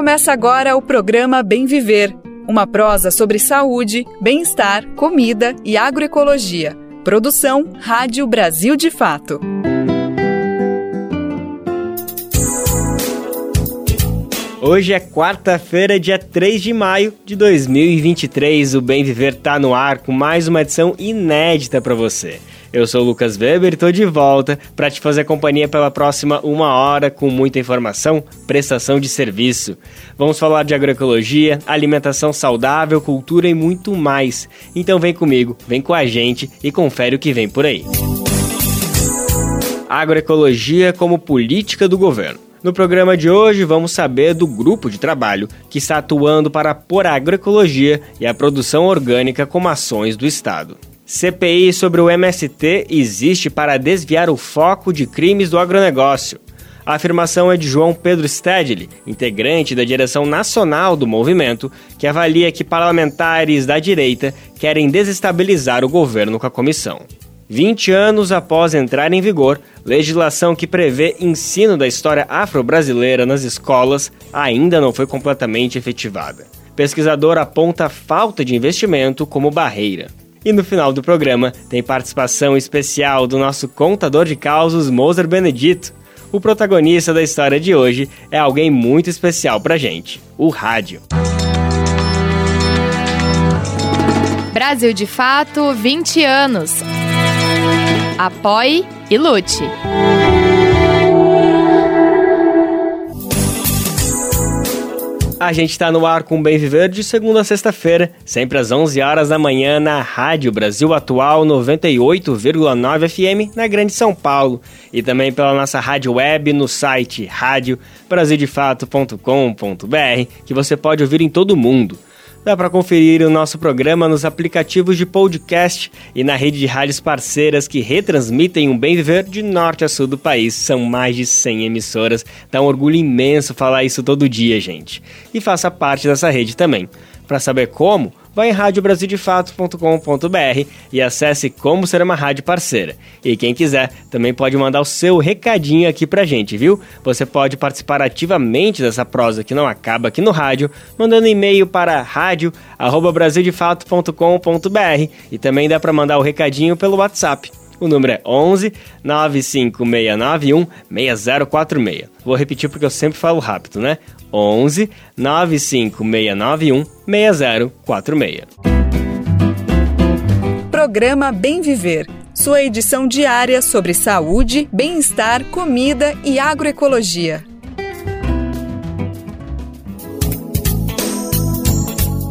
Começa agora o programa Bem Viver, uma prosa sobre saúde, bem-estar, comida e agroecologia. Produção Rádio Brasil de Fato. Hoje é quarta-feira, dia 3 de maio de 2023. O Bem Viver tá no ar com mais uma edição inédita para você. Eu sou o Lucas Weber e tô de volta para te fazer companhia pela próxima uma hora com muita informação, prestação de serviço. Vamos falar de agroecologia, alimentação saudável, cultura e muito mais. Então vem comigo, vem com a gente e confere o que vem por aí. Agroecologia como política do governo. No programa de hoje, vamos saber do grupo de trabalho que está atuando para pôr a agroecologia e a produção orgânica como ações do Estado. CPI sobre o MST existe para desviar o foco de crimes do agronegócio. A afirmação é de João Pedro Stedley, integrante da direção nacional do movimento, que avalia que parlamentares da direita querem desestabilizar o governo com a comissão. 20 anos após entrar em vigor, legislação que prevê ensino da história afro-brasileira nas escolas ainda não foi completamente efetivada. Pesquisador aponta falta de investimento como barreira. E no final do programa tem participação especial do nosso contador de causos Moser Benedito. O protagonista da história de hoje é alguém muito especial pra gente: o rádio. Brasil de Fato 20 anos. Apoie e lute. A gente está no ar com Bem Viver de segunda a sexta-feira, sempre às 11 horas da manhã na Rádio Brasil Atual 98,9 FM na Grande São Paulo e também pela nossa rádio web no site radiobrasildefato.com.br, que você pode ouvir em todo o mundo. Dá para conferir o nosso programa nos aplicativos de podcast e na rede de rádios parceiras que retransmitem um bem viver de norte a sul do país. São mais de 100 emissoras. Dá um orgulho imenso falar isso todo dia, gente. E faça parte dessa rede também. Para saber como, vá em radiobrasildefato.com.br e acesse como ser uma rádio parceira. E quem quiser, também pode mandar o seu recadinho aqui pra gente, viu? Você pode participar ativamente dessa prosa que não acaba aqui no rádio, mandando e-mail para rádio@brasildefato.com.br e também dá para mandar o recadinho pelo WhatsApp. O número é 11 95691 6046. Vou repetir porque eu sempre falo rápido, né? 11 95691 6046. Programa Bem Viver. Sua edição diária sobre saúde, bem-estar, comida e agroecologia.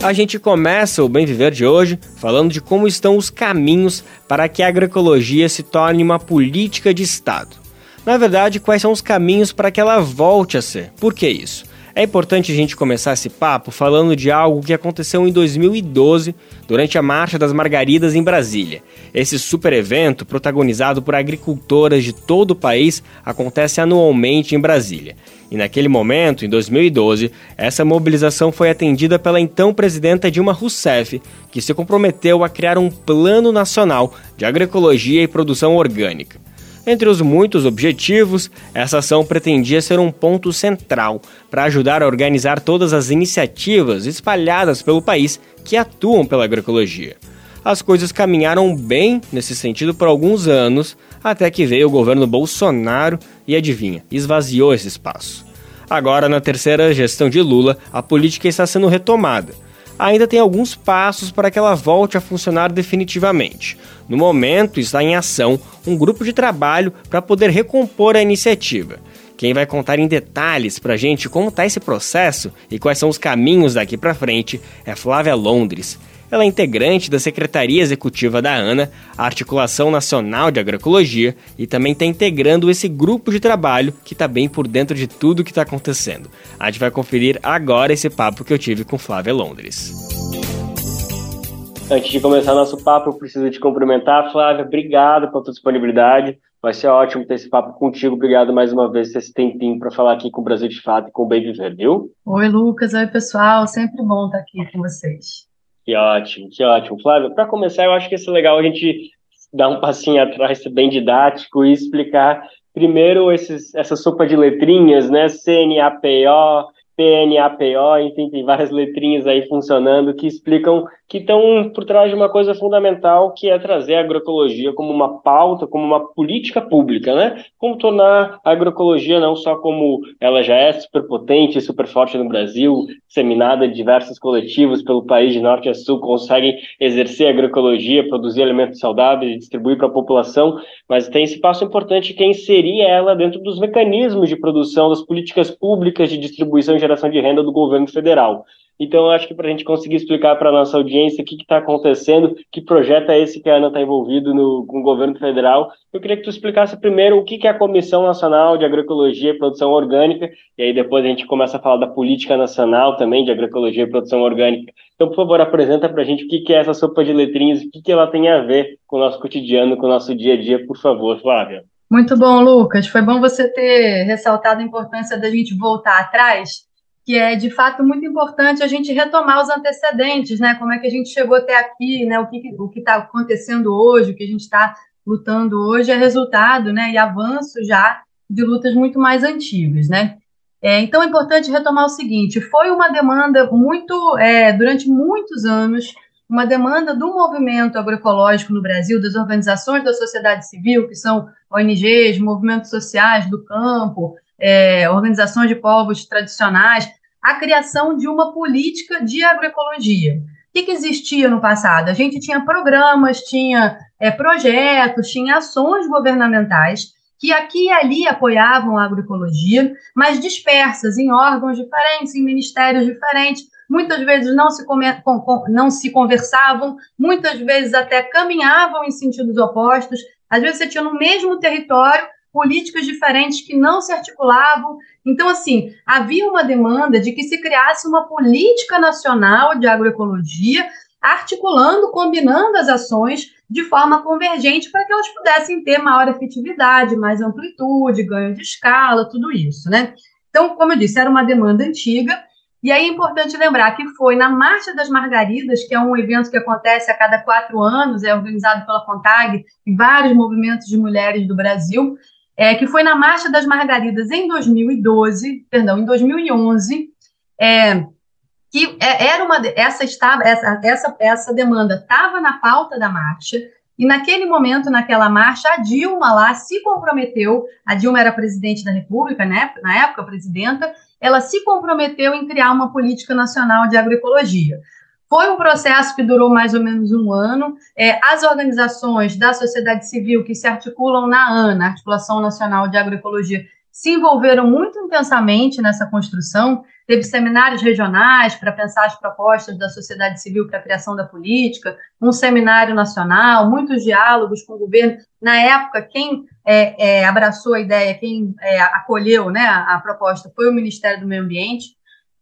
A gente começa o Bem Viver de hoje falando de como estão os caminhos para que a agroecologia se torne uma política de Estado. Na verdade, quais são os caminhos para que ela volte a ser? Por que isso? É importante a gente começar esse papo falando de algo que aconteceu em 2012, durante a Marcha das Margaridas em Brasília. Esse super evento, protagonizado por agricultoras de todo o país, acontece anualmente em Brasília. E naquele momento, em 2012, essa mobilização foi atendida pela então presidenta Dilma Rousseff, que se comprometeu a criar um plano nacional de agroecologia e produção orgânica. Entre os muitos objetivos, essa ação pretendia ser um ponto central para ajudar a organizar todas as iniciativas espalhadas pelo país que atuam pela agroecologia. As coisas caminharam bem nesse sentido por alguns anos, até que veio o governo Bolsonaro e adivinha, esvaziou esse espaço. Agora, na terceira gestão de Lula, a política está sendo retomada ainda tem alguns passos para que ela volte a funcionar definitivamente. No momento, está em ação um grupo de trabalho para poder recompor a iniciativa. Quem vai contar em detalhes para a gente como está esse processo e quais são os caminhos daqui para frente é Flávia Londres. Ela é integrante da Secretaria Executiva da ANA, a Articulação Nacional de Agroecologia, e também está integrando esse grupo de trabalho que está bem por dentro de tudo que está acontecendo. A gente vai conferir agora esse papo que eu tive com Flávia Londres. Antes de começar nosso papo, eu preciso te cumprimentar, Flávia. Obrigado pela tua disponibilidade. Vai ser ótimo ter esse papo contigo. Obrigado mais uma vez por esse tempinho para falar aqui com o Brasil de Fato e com o Bem Viver, viu? Oi, Lucas. Oi, pessoal. Sempre bom estar aqui com vocês. Que ótimo, que ótimo. Flávio, para começar, eu acho que é legal a gente dar um passinho atrás, ser bem didático e explicar primeiro esses, essa sopa de letrinhas, né? CNAPO, PNAPO, enfim, tem várias letrinhas aí funcionando que explicam que estão por trás de uma coisa fundamental que é trazer a agroecologia como uma pauta, como uma política pública, né? Como tornar a agroecologia não só como ela já é super potente, super forte no Brasil, disseminada em diversos coletivos pelo país de norte a sul, conseguem exercer a agroecologia, produzir alimentos saudáveis e distribuir para a população, mas tem esse passo importante que é inserir ela dentro dos mecanismos de produção, das políticas públicas de distribuição e geração de renda do governo federal. Então, eu acho que para a gente conseguir explicar para a nossa audiência o que está acontecendo, que projeto é esse que a Ana está envolvido no, com o governo federal, eu queria que tu explicasse primeiro o que, que é a Comissão Nacional de Agroecologia e Produção Orgânica, e aí depois a gente começa a falar da Política Nacional também de Agroecologia e Produção Orgânica. Então, por favor, apresenta para a gente o que, que é essa sopa de letrinhas, o que, que ela tem a ver com o nosso cotidiano, com o nosso dia a dia, por favor, Flávia. Muito bom, Lucas. Foi bom você ter ressaltado a importância da gente voltar atrás que é de fato muito importante a gente retomar os antecedentes, né? Como é que a gente chegou até aqui, né? O que o que está acontecendo hoje, o que a gente está lutando hoje é resultado, né? E avanço já de lutas muito mais antigas, né? É, então é importante retomar o seguinte: foi uma demanda muito, é, durante muitos anos, uma demanda do movimento agroecológico no Brasil, das organizações da sociedade civil, que são ONGs, movimentos sociais do campo, é, organizações de povos tradicionais, a criação de uma política de agroecologia. O que, que existia no passado? A gente tinha programas, tinha é, projetos, tinha ações governamentais que aqui e ali apoiavam a agroecologia, mas dispersas em órgãos diferentes, em ministérios diferentes, muitas vezes não se, não se conversavam, muitas vezes até caminhavam em sentidos opostos. Às vezes você tinha no mesmo território políticas diferentes que não se articulavam. Então, assim, havia uma demanda de que se criasse uma política nacional de agroecologia, articulando, combinando as ações de forma convergente para que elas pudessem ter maior efetividade, mais amplitude, ganho de escala, tudo isso, né? Então, como eu disse, era uma demanda antiga, e aí é importante lembrar que foi na Marcha das Margaridas, que é um evento que acontece a cada quatro anos, é organizado pela CONTAG e vários movimentos de mulheres do Brasil, é, que foi na Marcha das Margaridas em 2012, perdão, em 2011, é, que é, era uma essa estava essa essa, essa demanda estava na pauta da marcha e naquele momento naquela marcha a Dilma lá se comprometeu a Dilma era presidente da República né na época presidenta ela se comprometeu em criar uma política nacional de agroecologia foi um processo que durou mais ou menos um ano. É, as organizações da sociedade civil que se articulam na ANA, Articulação Nacional de Agroecologia, se envolveram muito intensamente nessa construção. Teve seminários regionais para pensar as propostas da sociedade civil para a criação da política, um seminário nacional, muitos diálogos com o governo. Na época, quem é, é, abraçou a ideia, quem é, acolheu né, a, a, proposta foi o Ministério do Meio Ambiente.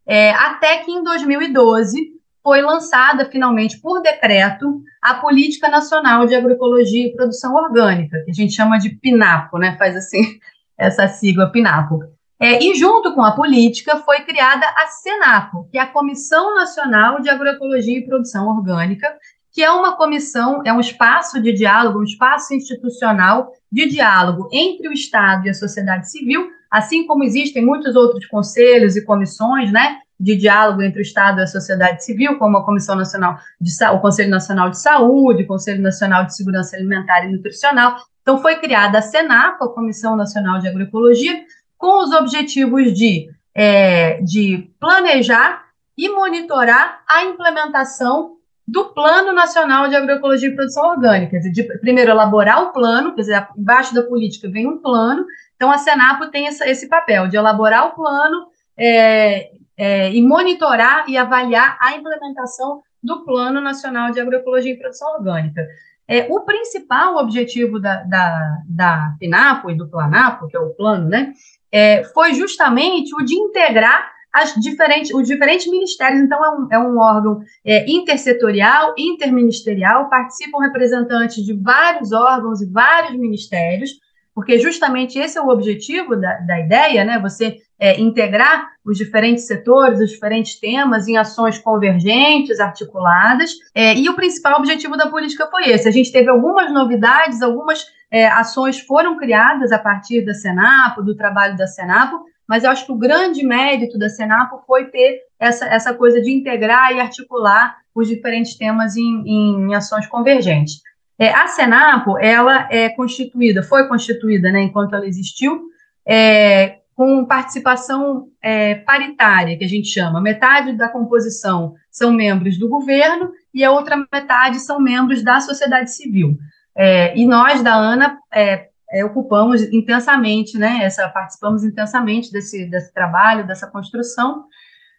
É, até que em 2012 foi lançada finalmente por decreto a Política Nacional de Agroecologia e Produção Orgânica, que a gente chama de PNAPO, né? Faz assim essa sigla PNAPO. É, e junto com a política foi criada a SENAPO, que é a Comissão Nacional de Agroecologia e Produção Orgânica, que é uma comissão, é um espaço de diálogo, um espaço institucional de diálogo entre o Estado e a sociedade civil, assim como existem muitos outros conselhos e comissões, né, de diálogo entre o Estado e a sociedade civil, como a Comissão Nacional de o Conselho Nacional de Saúde, o Conselho Nacional de Segurança Alimentar e Nutricional. Então, foi criada a SENAP, a Comissão Nacional de Agroecologia, com os objetivos de, é, de planejar e monitorar a implementação do Plano Nacional de Agroecologia e Produção Orgânica. De, primeiro, elaborar o plano, quer dizer, embaixo da política vem um plano, então a Senapo tem essa, esse papel de elaborar o plano, é, é, e monitorar e avaliar a implementação do Plano Nacional de Agroecologia e Produção Orgânica. É, o principal objetivo da, da, da PINAPO e do PLANAPO, que é o plano, né, é, foi justamente o de integrar as diferentes, os diferentes ministérios. Então, é um, é um órgão é, intersetorial, interministerial, participam representantes de vários órgãos e vários ministérios, porque justamente esse é o objetivo da, da ideia, né? Você é, integrar os diferentes setores, os diferentes temas em ações convergentes, articuladas. É, e o principal objetivo da política foi esse. A gente teve algumas novidades, algumas é, ações foram criadas a partir da Senapo, do trabalho da Senapo, mas eu acho que o grande mérito da Senapo foi ter essa, essa coisa de integrar e articular os diferentes temas em, em ações convergentes. É, a Senapo, ela é constituída, foi constituída, né, enquanto ela existiu, é, com participação é, paritária, que a gente chama. Metade da composição são membros do governo e a outra metade são membros da sociedade civil. É, e nós, da ANA, é, é, ocupamos intensamente, né, essa, participamos intensamente desse, desse trabalho, dessa construção,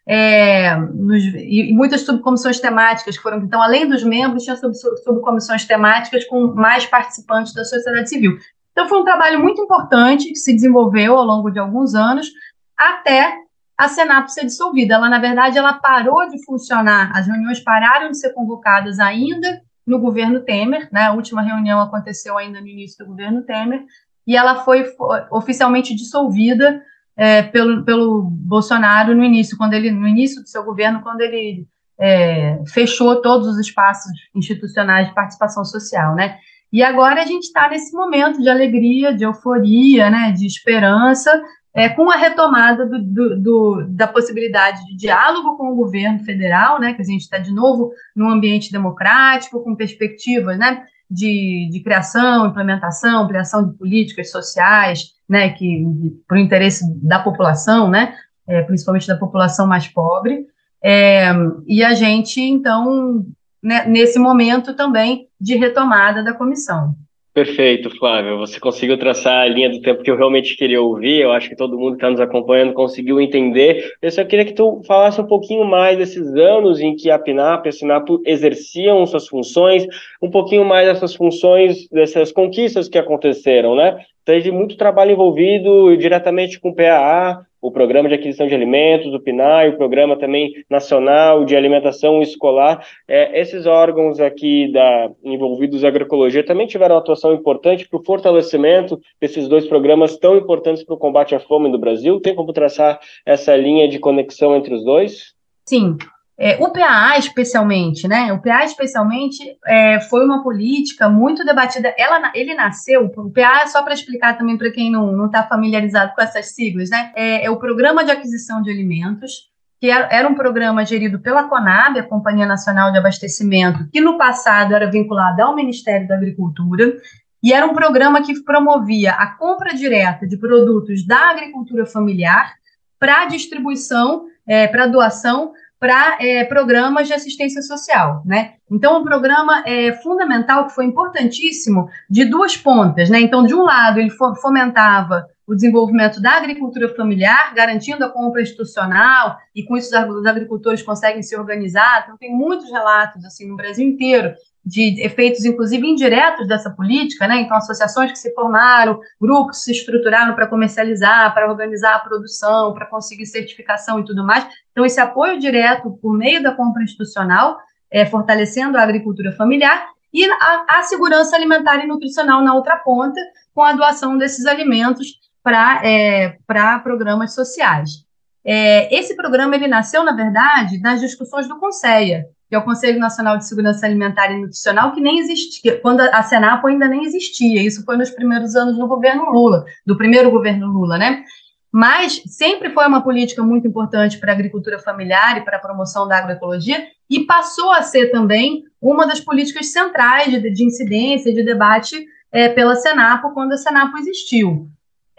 é, nos, e, muitas subcomissões temáticas que foram, então, além dos membros, tinha sub, subcomissões temáticas com mais participantes da sociedade civil. Então, foi um trabalho muito importante que se desenvolveu ao longo de alguns anos, até a Senap ser dissolvida. Ela, na verdade, ela parou de funcionar, as reuniões pararam de ser convocadas ainda no governo Temer, né? A última reunião aconteceu ainda no início do governo Temer, e ela foi oficialmente dissolvida é, pelo, pelo Bolsonaro no início, quando ele, no início do seu governo, quando ele é, fechou todos os espaços institucionais de participação social, né? E agora a gente está nesse momento de alegria, de euforia, né, de esperança, é, com a retomada do, do, do, da possibilidade de diálogo com o governo federal, né, que a gente está de novo num ambiente democrático, com perspectivas né, de, de criação, implementação, ampliação de políticas sociais, né, que o interesse da população, né, é, principalmente da população mais pobre. É, e a gente, então, né, nesse momento também de retomada da comissão. Perfeito, Flávio. Você conseguiu traçar a linha do tempo que eu realmente queria ouvir. Eu acho que todo mundo que está nos acompanhando conseguiu entender. Eu só queria que tu falasse um pouquinho mais desses anos em que a PNAP e a SINAP exerciam suas funções, um pouquinho mais dessas funções, dessas conquistas que aconteceram, né? Teve muito trabalho envolvido diretamente com o PAA, o Programa de Aquisição de Alimentos, o PNAE, o Programa também Nacional de Alimentação Escolar. É, esses órgãos aqui da, envolvidos na agroecologia também tiveram uma atuação importante para o fortalecimento desses dois programas tão importantes para o combate à fome no Brasil. Tem como traçar essa linha de conexão entre os dois? Sim, é, o PAA, especialmente, né? O PAA, especialmente, é, foi uma política muito debatida. Ela, ele nasceu, o PAA, só para explicar também para quem não está familiarizado com essas siglas, né? É, é, o Programa de Aquisição de Alimentos, que era, era, um programa gerido pela CONAB, a Companhia Nacional de Abastecimento, que no passado era vinculada ao Ministério da Agricultura, e era um programa que promovia a compra direta de produtos da agricultura familiar para distribuição, é, para doação para é, programas de assistência social, né? Então, um programa é, fundamental que foi importantíssimo de duas pontas, né? Então, de um lado, ele fomentava o desenvolvimento da agricultura familiar, garantindo a compra institucional, e com isso os agricultores conseguem se organizar. Então, tem muitos relatos, assim, no Brasil inteiro, de efeitos, inclusive, indiretos dessa política, né? Então, associações que se formaram, grupos se estruturaram para comercializar, para organizar a produção, para conseguir certificação e tudo mais. Então, esse apoio direto por meio da compra institucional, é, fortalecendo a agricultura familiar, e a, a, segurança alimentar e nutricional na outra ponta, com a doação desses alimentos para é, programas sociais. É, esse programa ele nasceu, na verdade, nas discussões do Conselho, que é o Conselho Nacional de Segurança Alimentar e Nutricional, que nem existia, quando a Senapo ainda nem existia. Isso foi nos primeiros anos do governo Lula, do primeiro governo Lula, né? Mas sempre foi uma política muito importante para a agricultura familiar e para a promoção da agroecologia, e passou a ser também uma das políticas centrais de, de incidência e de debate é, pela Senapo quando a Senapo existiu.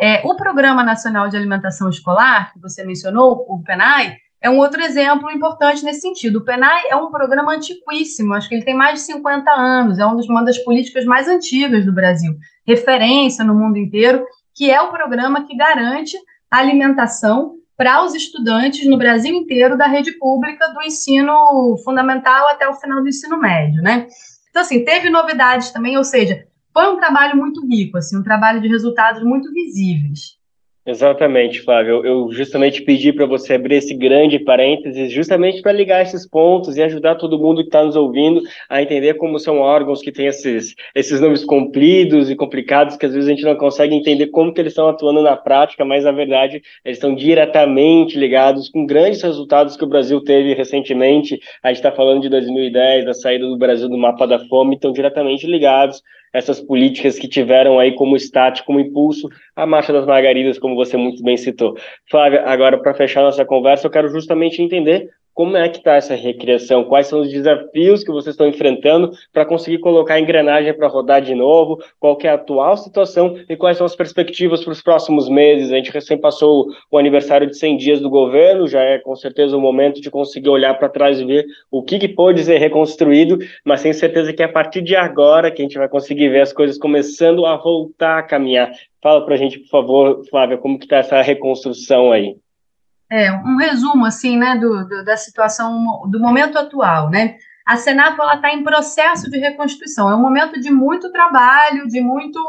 É, o Programa Nacional de Alimentação Escolar, que você mencionou, o PENAI, é um outro exemplo importante nesse sentido. O PENAI é um programa antiquíssimo, acho que ele tem mais de 50 anos, é uma das políticas mais antigas do Brasil, referência no mundo inteiro, que é o programa que garante a alimentação para os estudantes no Brasil inteiro da rede pública do ensino fundamental até o final do ensino médio, né? Então, assim, teve novidades também, ou seja, foi um trabalho muito rico, assim, um trabalho de resultados muito visíveis. Exatamente, Flávio. Eu justamente pedi para você abrir esse grande parênteses, justamente para ligar esses pontos e ajudar todo mundo que está nos ouvindo a entender como são órgãos que têm esses, esses nomes compridos e complicados, que às vezes a gente não consegue entender como que eles estão atuando na prática, mas na verdade eles estão diretamente ligados com grandes resultados que o Brasil teve recentemente. A gente está falando de 2010, da saída do Brasil do mapa da fome, estão diretamente ligados essas políticas que tiveram aí como estático, como impulso, a Marcha das Margaridas, como você muito bem citou. Flávia, agora para fechar nossa conversa, eu quero justamente entender como é que está essa recriação? Quais são os desafios que vocês estão enfrentando para conseguir colocar a engrenagem para rodar de novo? Qual é a atual situação e quais são as perspectivas para os próximos meses? A gente recém passou o aniversário de 100 dias do governo, já é com certeza o momento de conseguir olhar para trás e ver o que, que pode ser reconstruído, mas tenho certeza que é a partir de agora que a gente vai conseguir ver as coisas começando a voltar a caminhar. Fala para a gente, por favor, Flávia, como que está essa reconstrução aí? É, um resumo assim, né, do, do, da situação do momento atual, né? A Senapo ela está em processo de reconstituição. É um momento de muito trabalho, de muito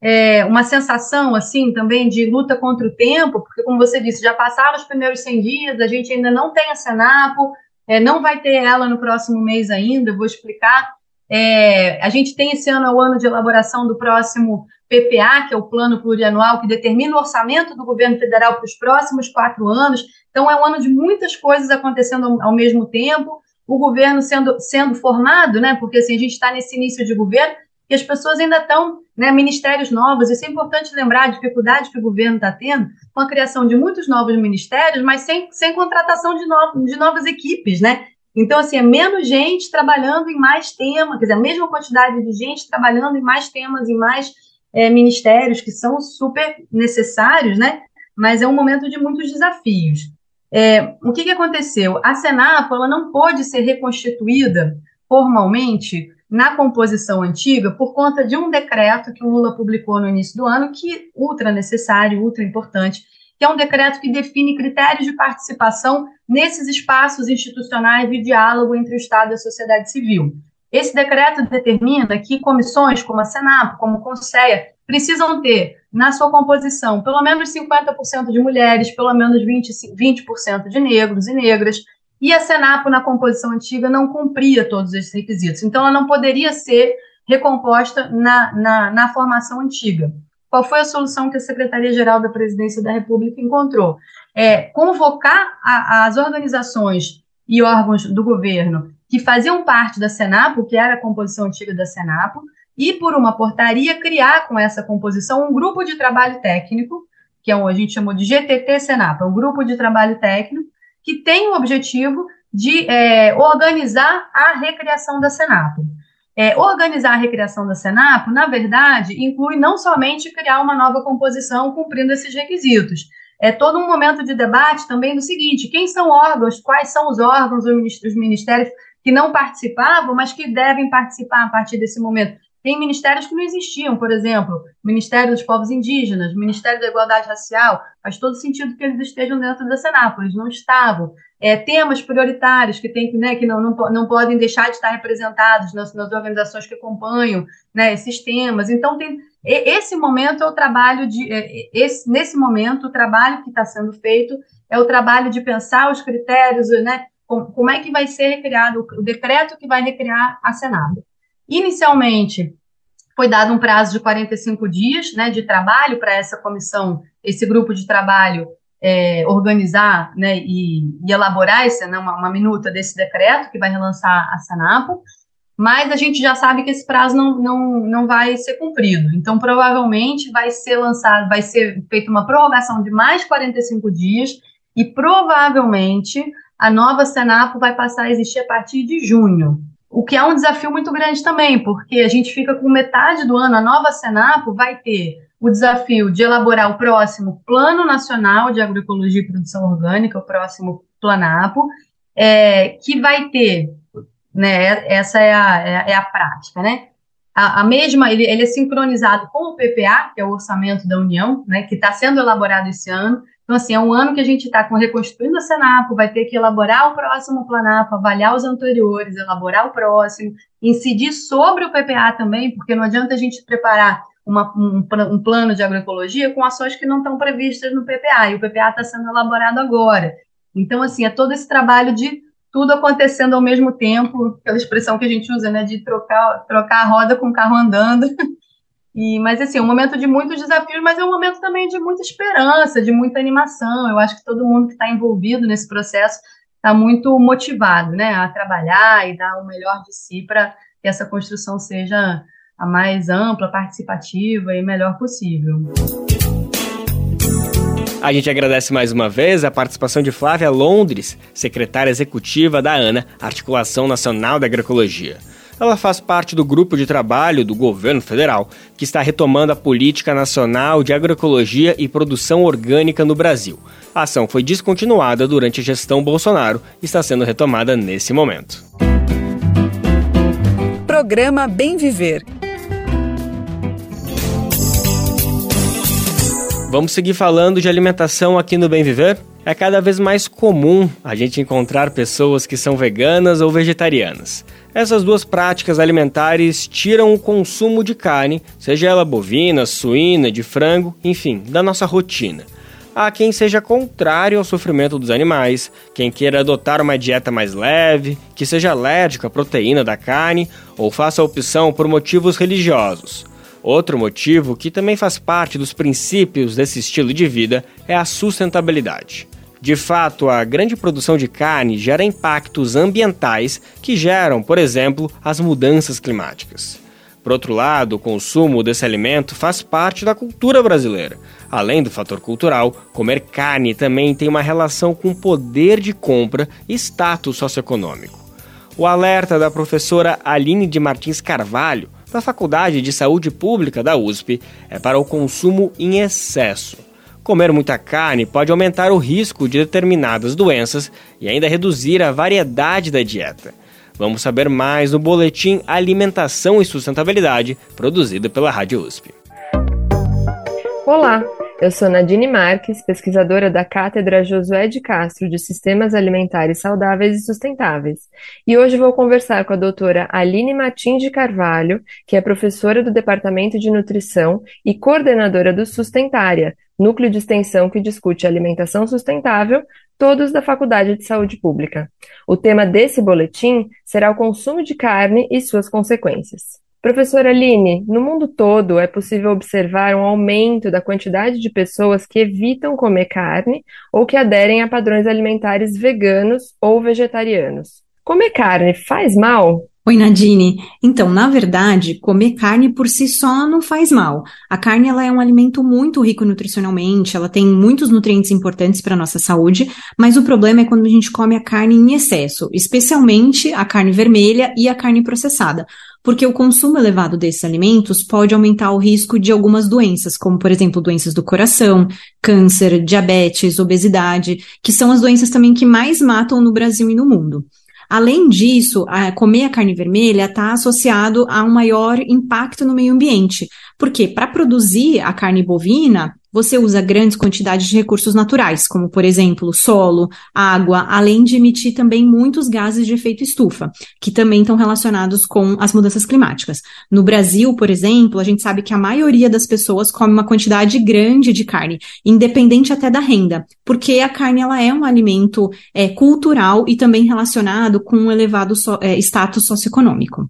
é, uma sensação assim também de luta contra o tempo, porque como você disse, já passaram os primeiros 100 dias, a gente ainda não tem a Senapo, é, não vai ter ela no próximo mês ainda. Vou explicar. É, a gente tem esse ano é o ano de elaboração do próximo PPA, que é o plano plurianual que determina o orçamento do governo federal para os próximos quatro anos. Então, é um ano de muitas coisas acontecendo ao, mesmo tempo, o governo sendo, sendo formado, né? Porque assim, a gente está nesse início de governo e as pessoas ainda estão, né, ministérios novos. Isso é importante lembrar a dificuldade que o governo está tendo com a criação de muitos novos ministérios, mas sem, sem contratação de, no, de novas equipes, né? Então, assim, é menos gente trabalhando em mais temas, quer dizer, a mesma quantidade de gente trabalhando em mais temas, em mais é, ministérios que são super necessários, né? Mas é um momento de muitos desafios. É, o que, que aconteceu? A Senapo ela não pôde ser reconstituída formalmente na composição antiga por conta de um decreto que o Lula publicou no início do ano, que ultra necessário, ultra importante, que é um decreto que define critérios de participação nesses espaços institucionais de diálogo entre o Estado e a sociedade civil. Esse decreto determina que comissões como a Senap, como o Conselho, precisam ter na sua composição pelo menos 50% de mulheres, pelo menos 20%, 20 de negros e negras, e a Senapo, na composição antiga, não cumpria todos esses requisitos. Então, ela não poderia ser recomposta na, na, na formação antiga. Qual foi a solução que a Secretaria-Geral da Presidência da República encontrou? É convocar a, as organizações e órgãos do governo que faziam parte da Senapo, que era a composição antiga da Senapo, e por uma portaria criar com essa composição um grupo de trabalho técnico, que é o a gente chamou de GTT Senapo, é um grupo de trabalho técnico que tem o objetivo de é, organizar a recriação da Senapo. É, organizar a recriação da Senapo, na verdade, inclui não somente criar uma nova composição cumprindo esses requisitos, é todo um momento de debate também do seguinte: quem são órgãos, quais são os órgãos, os ministérios que não participavam, mas que devem participar a partir desse momento. Tem ministérios que não existiam, por exemplo, Ministério dos Povos Indígenas, Ministério da Igualdade Racial, faz todo sentido que eles estejam dentro da Senápolis, não estavam. É, temas prioritários que, tem, né, que não, não, não podem deixar de estar representados nas, nas organizações que acompanham né, esses temas. Então, tem, esse momento é o trabalho de. É, esse, nesse momento, o trabalho que está sendo feito é o trabalho de pensar os critérios, né, como é que vai ser recriado o decreto que vai recriar a Senado. Inicialmente, foi dado um prazo de 45 dias né, de trabalho para essa comissão, esse grupo de trabalho é, organizar né, e, e, elaborar esse, né, uma, uma, minuta desse decreto que vai relançar a Sanapo, mas a gente já sabe que esse prazo não, não, não vai ser cumprido. Então, provavelmente vai ser lançado, vai ser feita uma prorrogação de mais 45 dias e provavelmente a nova Senapo vai passar a existir a partir de junho. O que é um desafio muito grande também, porque a gente fica com metade do ano, a nova Senapo vai ter o desafio de elaborar o próximo Plano Nacional de Agroecologia e Produção Orgânica, o próximo Planapo, é, que vai ter, né, essa é a, é, é a prática, né, a, a mesma, ele, ele, é sincronizado com o PPA, que é o Orçamento da União, né, que está sendo elaborado esse ano, então, assim, é um ano que a gente está reconstruindo a Senapo, vai ter que elaborar o próximo Planapo, avaliar os anteriores, elaborar o próximo, incidir sobre o PPA também, porque não adianta a gente preparar uma, um, um, plano de agroecologia com ações que não estão previstas no PPA, e o PPA está sendo elaborado agora. Então, assim, é todo esse trabalho de tudo acontecendo ao mesmo tempo, aquela expressão que a gente usa, né, de trocar, trocar a roda com o carro andando, E, mas assim, é um momento de muitos desafios, mas é um momento também de muita esperança, de muita animação. Eu acho que todo mundo que está envolvido nesse processo está muito motivado, né, a trabalhar e dar o melhor de si para que essa construção seja a mais ampla, participativa e melhor possível. A gente agradece mais uma vez a participação de Flávia Londres, secretária executiva da ANA, Articulação Nacional da Agroecologia. Ela faz parte do grupo de trabalho do governo federal que está retomando a política nacional de agroecologia e produção orgânica no Brasil. A ação foi descontinuada durante a gestão Bolsonaro e está sendo retomada nesse momento. Programa Bem Viver Vamos seguir falando de alimentação aqui no Bem Viver? É cada vez mais comum a gente encontrar pessoas que são veganas ou vegetarianas. Essas duas práticas alimentares tiram o consumo de carne, seja ela bovina, suína, de frango, enfim, da nossa rotina. Há quem seja contrário ao sofrimento dos animais, quem queira adotar uma dieta mais leve, que seja alérgico à proteína da carne ou faça a opção por motivos religiosos. Outro motivo, que também faz parte dos princípios desse estilo de vida, é a sustentabilidade. De fato, a grande produção de carne gera impactos ambientais que geram, por exemplo, as mudanças climáticas. Por outro lado, o consumo desse alimento faz parte da cultura brasileira. Além do fator cultural, comer carne também tem uma relação com poder de compra e status socioeconômico. O alerta da professora Aline de Martins Carvalho da Faculdade de Saúde Pública da USP é para o consumo em excesso. Comer muita carne pode aumentar o risco de determinadas doenças e ainda reduzir a variedade da dieta. Vamos saber mais no boletim Alimentação e Sustentabilidade, produzido pela Rádio USP. Olá, eu sou Nadine Marques, pesquisadora da Cátedra Josué de Castro de Sistemas Alimentares Saudáveis e Sustentáveis. E hoje vou conversar com a doutora Aline Martins de Carvalho, que é professora do Departamento de Nutrição e coordenadora do Sustentária, núcleo de extensão que discute alimentação sustentável, todos da Faculdade de Saúde Pública. O tema desse boletim será o consumo de carne e suas consequências. Professora Aline, no mundo todo é possível observar um aumento da quantidade de pessoas que evitam comer carne ou que aderem a padrões alimentares veganos ou vegetarianos. Comer carne faz mal? Oi, Nadine. Então, na verdade, comer carne por si só não faz mal. A carne ela é um alimento muito rico nutricionalmente, ela tem muitos nutrientes importantes para a nossa saúde, mas o problema é quando a gente come a carne em excesso, especialmente a carne vermelha e a carne processada porque o consumo elevado desses alimentos pode aumentar o risco de algumas doenças, como, por exemplo, doenças do coração, câncer, diabetes, obesidade, que são as doenças também que mais matam no Brasil e no mundo. Além disso, a comer a carne vermelha está associado a um maior impacto no meio ambiente, porque para produzir a carne bovina, você usa grandes quantidades de recursos naturais, como, por exemplo, solo, água, além de emitir também muitos gases de efeito estufa, que também estão relacionados com as mudanças climáticas. No Brasil, por exemplo, a gente sabe que a maioria das pessoas come uma quantidade grande de carne, independente até da renda, porque a carne ela é um alimento é, cultural e também relacionado com um elevado so, é, status socioeconômico.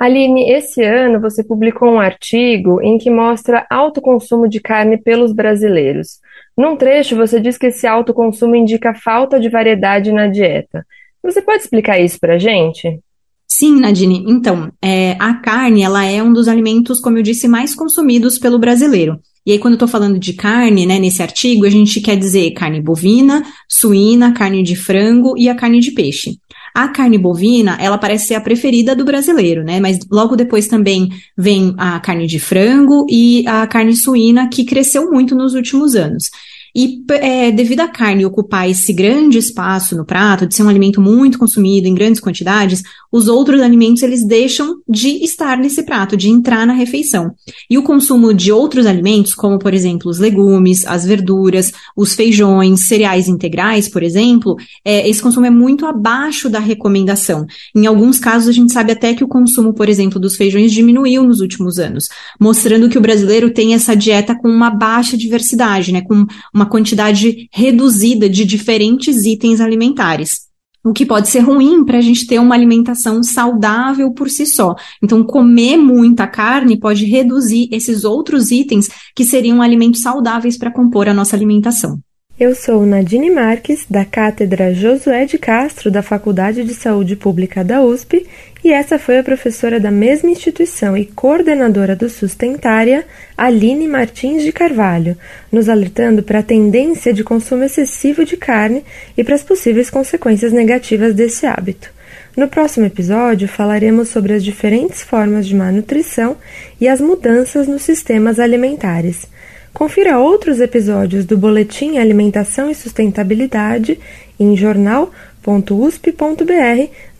Aline, esse ano você publicou um artigo em que mostra alto consumo de carne pelos brasileiros. Num trecho, você diz que esse alto consumo indica falta de variedade na dieta. Você pode explicar isso para a gente? Sim, Nadine. Então, é, a carne, ela é um dos alimentos, como eu disse, mais consumidos pelo brasileiro. E aí, quando eu estou falando de carne, né, nesse artigo, a gente quer dizer carne bovina, suína, carne de frango e a carne de peixe. A carne bovina, ela parece ser a preferida do brasileiro, né? Mas logo depois também vem a carne de frango e a carne suína, que cresceu muito nos últimos anos. E é, devido à carne ocupar esse grande espaço no prato, de ser um alimento muito consumido em grandes quantidades, os outros alimentos eles deixam de estar nesse prato, de entrar na refeição. E o consumo de outros alimentos, como por exemplo os legumes, as verduras, os feijões, cereais integrais, por exemplo, é, esse consumo é muito abaixo da recomendação. Em alguns casos a gente sabe até que o consumo, por exemplo, dos feijões diminuiu nos últimos anos, mostrando que o brasileiro tem essa dieta com uma baixa diversidade, né, com uma quantidade reduzida de diferentes itens alimentares o que pode ser ruim para a gente ter uma alimentação saudável por si só. Então, comer muita carne pode reduzir esses outros itens que seriam alimentos saudáveis para compor a nossa alimentação. Eu sou Nadine Marques, da Cátedra Josué de Castro, da Faculdade de Saúde Pública da USP, e essa foi a professora da mesma instituição e coordenadora do Sustentária, Aline Martins de Carvalho, nos alertando para a tendência de consumo excessivo de carne e para as possíveis consequências negativas desse hábito. No próximo episódio, falaremos sobre as diferentes formas de malnutrição e as mudanças nos sistemas alimentares. Confira outros episódios do Boletim Alimentação e Sustentabilidade em jornal.usp.br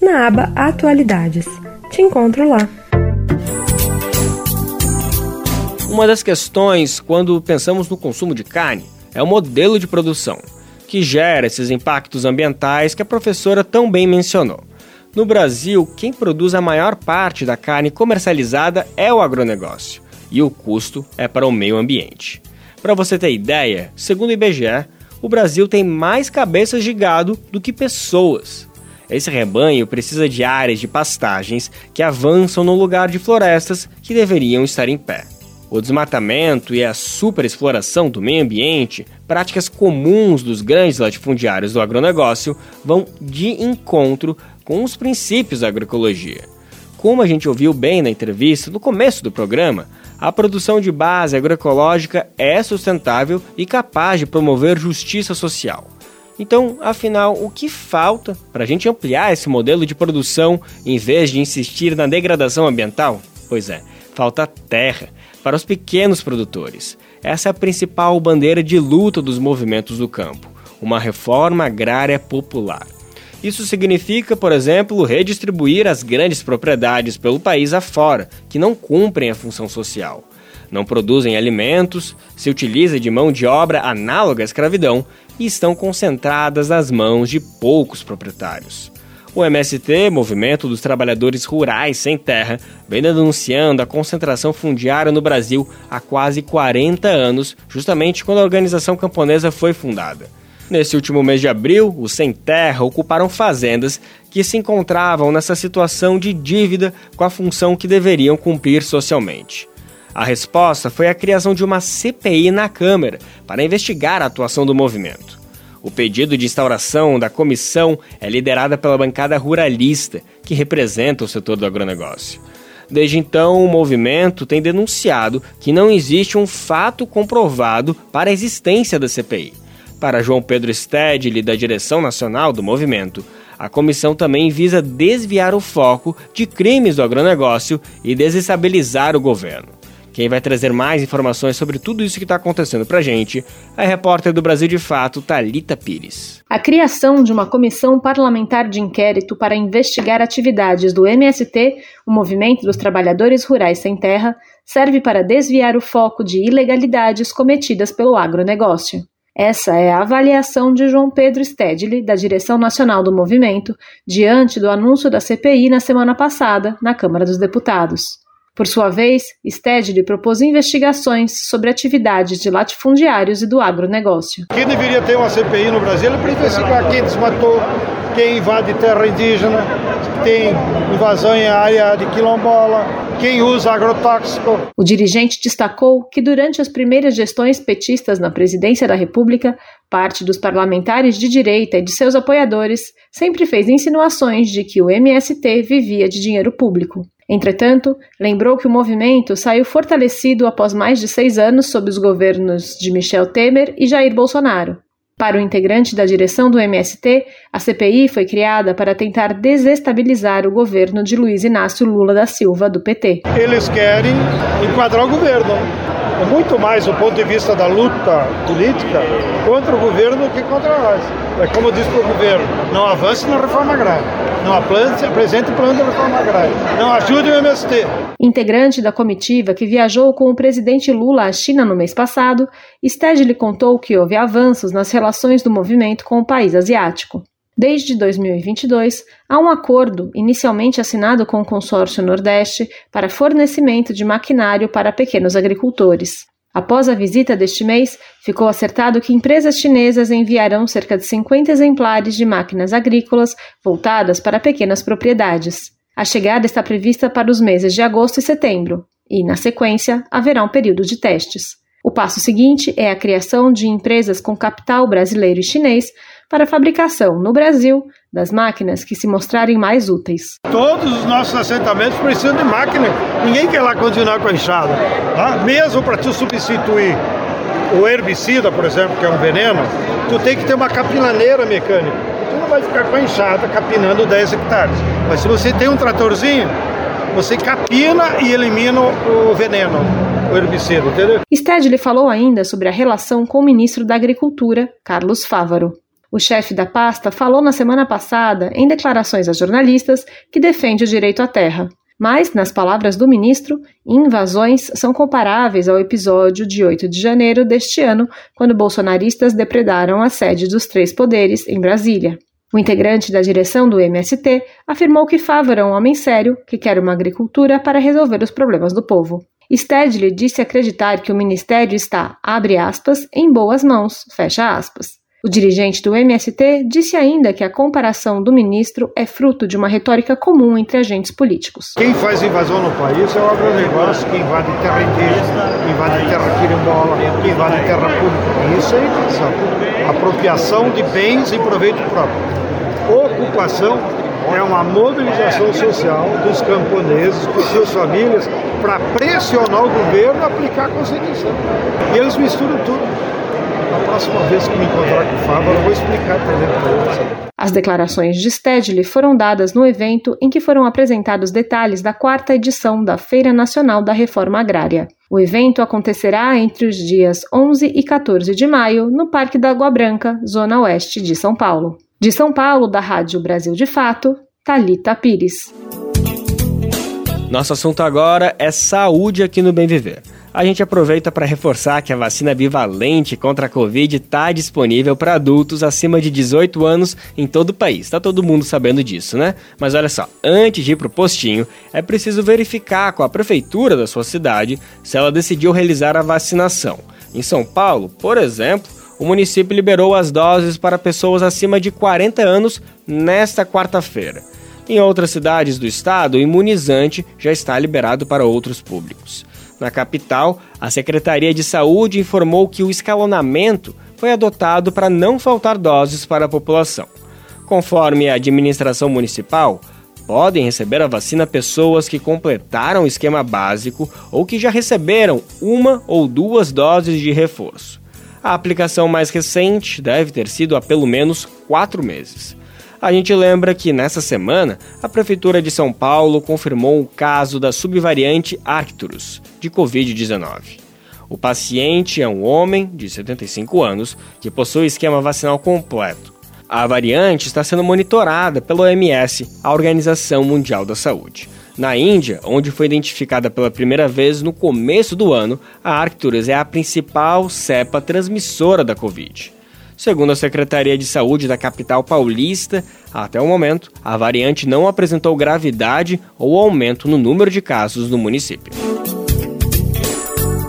na aba Atualidades. Te encontro lá. Uma das questões quando pensamos no consumo de carne é o modelo de produção, que gera esses impactos ambientais que a professora tão bem mencionou. No Brasil, quem produz a maior parte da carne comercializada é o agronegócio e o custo é para o meio ambiente. Para você ter ideia, segundo o IBGE, o Brasil tem mais cabeças de gado do que pessoas. Esse rebanho precisa de áreas de pastagens que avançam no lugar de florestas que deveriam estar em pé. O desmatamento e a superexploração do meio ambiente, práticas comuns dos grandes latifundiários do agronegócio, vão de encontro com os princípios da agroecologia. Como a gente ouviu bem na entrevista no começo do programa, a produção de base agroecológica é sustentável e capaz de promover justiça social. Então, afinal, o que falta para a gente ampliar esse modelo de produção em vez de insistir na degradação ambiental? Pois é, falta terra para os pequenos produtores. Essa é a principal bandeira de luta dos movimentos do campo: uma reforma agrária popular. Isso significa, por exemplo, redistribuir as grandes propriedades pelo país afora, que não cumprem a função social. Não produzem alimentos, se utiliza de mão de obra análoga à escravidão e estão concentradas nas mãos de poucos proprietários. O MST, Movimento dos Trabalhadores Rurais Sem Terra, vem denunciando a concentração fundiária no Brasil há quase 40 anos, justamente quando a organização camponesa foi fundada. Nesse último mês de abril, os sem terra ocuparam fazendas que se encontravam nessa situação de dívida com a função que deveriam cumprir socialmente. A resposta foi a criação de uma CPI na Câmara para investigar a atuação do movimento. O pedido de instauração da comissão é liderada pela bancada ruralista, que representa o setor do agronegócio. Desde então, o movimento tem denunciado que não existe um fato comprovado para a existência da CPI. Para João Pedro Stedley, da direção nacional do movimento, a comissão também visa desviar o foco de crimes do agronegócio e desestabilizar o governo. Quem vai trazer mais informações sobre tudo isso que está acontecendo para a gente é a repórter do Brasil de Fato, Talita Pires. A criação de uma comissão parlamentar de inquérito para investigar atividades do MST, o Movimento dos Trabalhadores Rurais Sem Terra, serve para desviar o foco de ilegalidades cometidas pelo agronegócio. Essa é a avaliação de João Pedro Stedley, da direção nacional do movimento, diante do anúncio da CPI na semana passada, na Câmara dos Deputados. Por sua vez, Stedley propôs investigações sobre atividades de latifundiários e do agronegócio. Quem deveria ter uma CPI no Brasil é para investigar quem desmatou, quem invade terra indígena, tem invasão em área de quilombola, quem usa agrotóxico. O dirigente destacou que durante as primeiras gestões petistas na presidência da República, parte dos parlamentares de direita e de seus apoiadores sempre fez insinuações de que o MST vivia de dinheiro público. Entretanto, lembrou que o movimento saiu fortalecido após mais de seis anos sob os governos de Michel Temer e Jair Bolsonaro. Para o integrante da direção do MST, a CPI foi criada para tentar desestabilizar o governo de Luiz Inácio Lula da Silva, do PT. Eles querem enquadrar o governo. É muito mais do ponto de vista da luta política contra o governo do que contra nós. É como diz para o governo: não avance na reforma agrária, não apresente plano de reforma agrária, não ajude o MST. Integrante da comitiva que viajou com o presidente Lula à China no mês passado, Stedley contou que houve avanços nas relações do movimento com o país asiático. Desde 2022, há um acordo, inicialmente assinado com o Consórcio Nordeste, para fornecimento de maquinário para pequenos agricultores. Após a visita deste mês, ficou acertado que empresas chinesas enviarão cerca de 50 exemplares de máquinas agrícolas voltadas para pequenas propriedades. A chegada está prevista para os meses de agosto e setembro, e, na sequência, haverá um período de testes. O passo seguinte é a criação de empresas com capital brasileiro e chinês para a fabricação no Brasil das máquinas que se mostrarem mais úteis. Todos os nossos assentamentos precisam de máquina. Ninguém quer lá continuar com a enxada. Tá? Mesmo para tu substituir o herbicida, por exemplo, que é um veneno, tu tem que ter uma capilaneira mecânica. Tu não vai ficar com a enxada capinando 10 hectares. Mas se você tem um tratorzinho, você capina e elimina o veneno, o herbicida, entendeu? Stedley falou ainda sobre a relação com o ministro da Agricultura, Carlos Fávaro. O chefe da pasta falou na semana passada, em declarações a jornalistas, que defende o direito à terra. Mas, nas palavras do ministro, invasões são comparáveis ao episódio de 8 de janeiro deste ano, quando bolsonaristas depredaram a sede dos três poderes em Brasília. O integrante da direção do MST afirmou que Fávaro é um homem sério que quer uma agricultura para resolver os problemas do povo. Stedley disse acreditar que o ministério está, abre aspas, em boas mãos, fecha aspas. O dirigente do MST disse ainda que a comparação do ministro é fruto de uma retórica comum entre agentes políticos. Quem faz invasão no país é o agronegócio que invade terra indígena, invade terra quilombola, que invade terra pública. Isso é invasão. Apropriação de bens em proveito próprio. Ocupação é uma mobilização social dos camponeses, com suas famílias, para pressionar o governo a aplicar a Constituição. E eles misturam tudo. Na próxima vez que me encontrar com o Fábio, eu vou explicar também para ele. As declarações de Stedley foram dadas no evento em que foram apresentados detalhes da quarta edição da Feira Nacional da Reforma Agrária. O evento acontecerá entre os dias 11 e 14 de maio no Parque da Água Branca, zona oeste de São Paulo. De São Paulo, da Rádio Brasil de Fato, Talita Pires. Nosso assunto agora é saúde aqui no Bem Viver a gente aproveita para reforçar que a vacina bivalente contra a Covid está disponível para adultos acima de 18 anos em todo o país. Está todo mundo sabendo disso, né? Mas olha só, antes de ir para o postinho, é preciso verificar com a prefeitura da sua cidade se ela decidiu realizar a vacinação. Em São Paulo, por exemplo, o município liberou as doses para pessoas acima de 40 anos nesta quarta-feira. Em outras cidades do estado, o imunizante já está liberado para outros públicos. Na capital, a Secretaria de Saúde informou que o escalonamento foi adotado para não faltar doses para a população. Conforme a administração municipal, podem receber a vacina pessoas que completaram o esquema básico ou que já receberam uma ou duas doses de reforço. A aplicação mais recente deve ter sido há pelo menos quatro meses. A gente lembra que nessa semana a Prefeitura de São Paulo confirmou o caso da subvariante Arcturus de Covid-19. O paciente é um homem de 75 anos que possui esquema vacinal completo. A variante está sendo monitorada pela OMS, a Organização Mundial da Saúde. Na Índia, onde foi identificada pela primeira vez no começo do ano, a Arcturus é a principal cepa transmissora da Covid. Segundo a Secretaria de Saúde da capital paulista, até o momento, a variante não apresentou gravidade ou aumento no número de casos no município.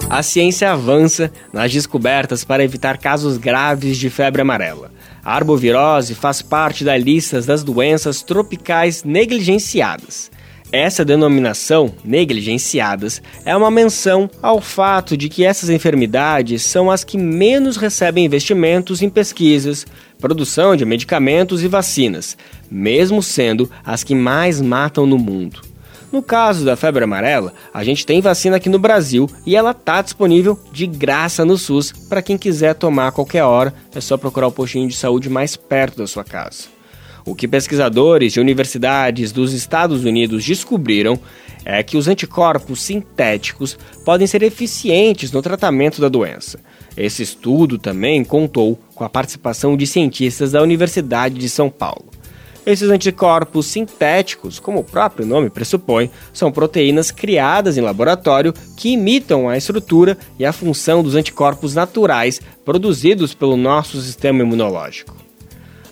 A ciência avança nas descobertas para evitar casos graves de febre amarela. A arbovirose faz parte da lista das doenças tropicais negligenciadas. Essa denominação, negligenciadas, é uma menção ao fato de que essas enfermidades são as que menos recebem investimentos em pesquisas, produção de medicamentos e vacinas, mesmo sendo as que mais matam no mundo. No caso da febre amarela, a gente tem vacina aqui no Brasil e ela está disponível de graça no SUS para quem quiser tomar a qualquer hora, é só procurar o postinho de saúde mais perto da sua casa. O que pesquisadores de universidades dos Estados Unidos descobriram é que os anticorpos sintéticos podem ser eficientes no tratamento da doença. Esse estudo também contou com a participação de cientistas da Universidade de São Paulo. Esses anticorpos sintéticos, como o próprio nome pressupõe, são proteínas criadas em laboratório que imitam a estrutura e a função dos anticorpos naturais produzidos pelo nosso sistema imunológico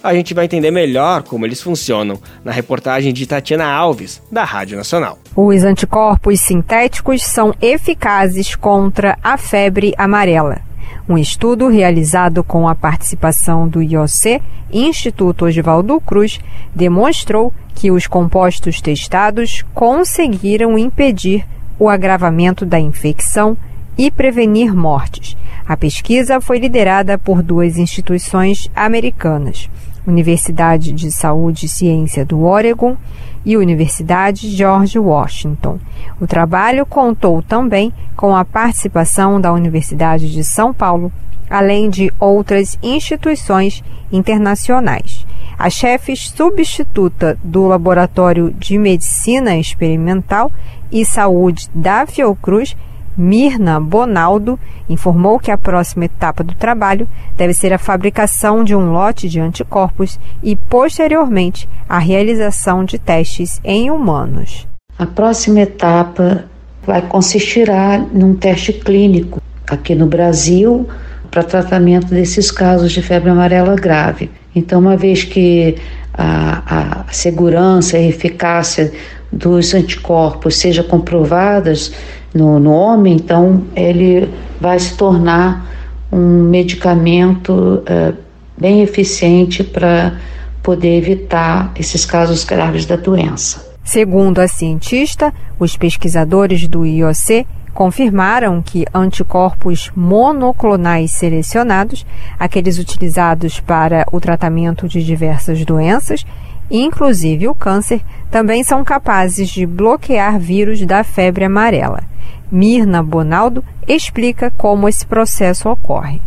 a gente vai entender melhor como eles funcionam na reportagem de Tatiana Alves, da Rádio Nacional. Os anticorpos sintéticos são eficazes contra a febre amarela. Um estudo realizado com a participação do IOC, Instituto Oswaldo Cruz, demonstrou que os compostos testados conseguiram impedir o agravamento da infecção e prevenir mortes. A pesquisa foi liderada por duas instituições americanas, Universidade de Saúde e Ciência do Oregon e Universidade George Washington. O trabalho contou também com a participação da Universidade de São Paulo, além de outras instituições internacionais. A chefe substituta do Laboratório de Medicina Experimental e Saúde da Fiocruz, Mirna Bonaldo, informou que a próxima etapa do trabalho deve ser a fabricação de um lote de anticorpos e, posteriormente, a realização de testes em humanos. A próxima etapa vai consistirá num teste clínico aqui no Brasil para tratamento desses casos de febre amarela grave. Então, uma vez que a, a segurança e eficácia dos anticorpos seja comprovadas no, no homem, então ele vai se tornar um medicamento é, bem eficiente para poder evitar esses casos graves da doença. Segundo a cientista, os pesquisadores do IOC confirmaram que anticorpos monoclonais selecionados, aqueles utilizados para o tratamento de diversas doenças, inclusive o câncer, também são capazes de bloquear vírus da febre amarela. Mirna Bonaldo explica como esse processo ocorre.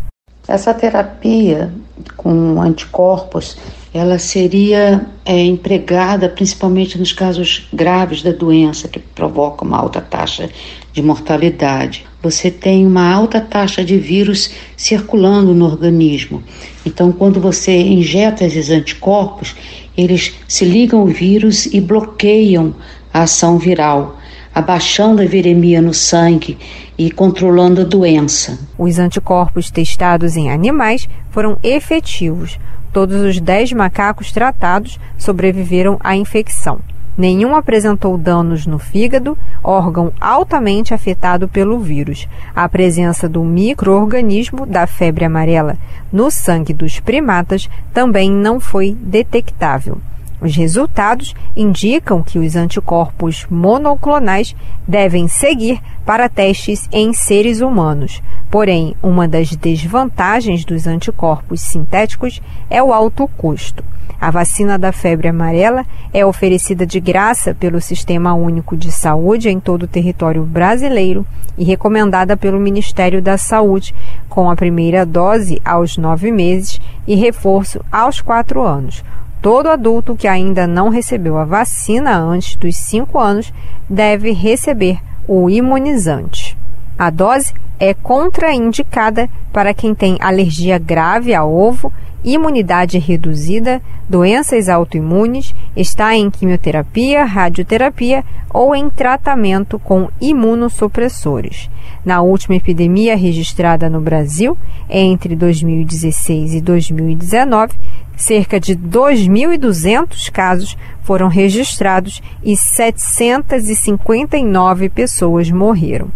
Essa terapia com anticorpos, ela seria é, empregada principalmente nos casos graves da doença que provoca uma alta taxa de mortalidade. Você tem uma alta taxa de vírus circulando no organismo. Então, quando você injeta esses anticorpos, eles se ligam ao vírus e bloqueiam a ação viral, abaixando a viremia no sangue e controlando a doença. Os anticorpos testados em animais foram efetivos. Todos os 10 macacos tratados sobreviveram à infecção. Nenhum apresentou danos no fígado, órgão altamente afetado pelo vírus. A presença do microorganismo da febre amarela no sangue dos primatas também não foi detectável. Os resultados indicam que os anticorpos monoclonais devem seguir para testes em seres humanos. Porém, uma das desvantagens dos anticorpos sintéticos é o alto custo. A vacina da febre amarela é oferecida de graça pelo Sistema Único de Saúde em todo o território brasileiro e recomendada pelo Ministério da Saúde, com a primeira dose aos nove meses e reforço aos quatro anos. Todo adulto que ainda não recebeu a vacina antes dos cinco anos deve receber o imunizante. A dose é contraindicada para quem tem alergia grave a ovo imunidade reduzida, doenças autoimunes, está em quimioterapia, radioterapia ou em tratamento com imunossupressores. Na última epidemia registrada no Brasil, entre 2016 e 2019, cerca de 2.200 casos foram registrados e 759 pessoas morreram.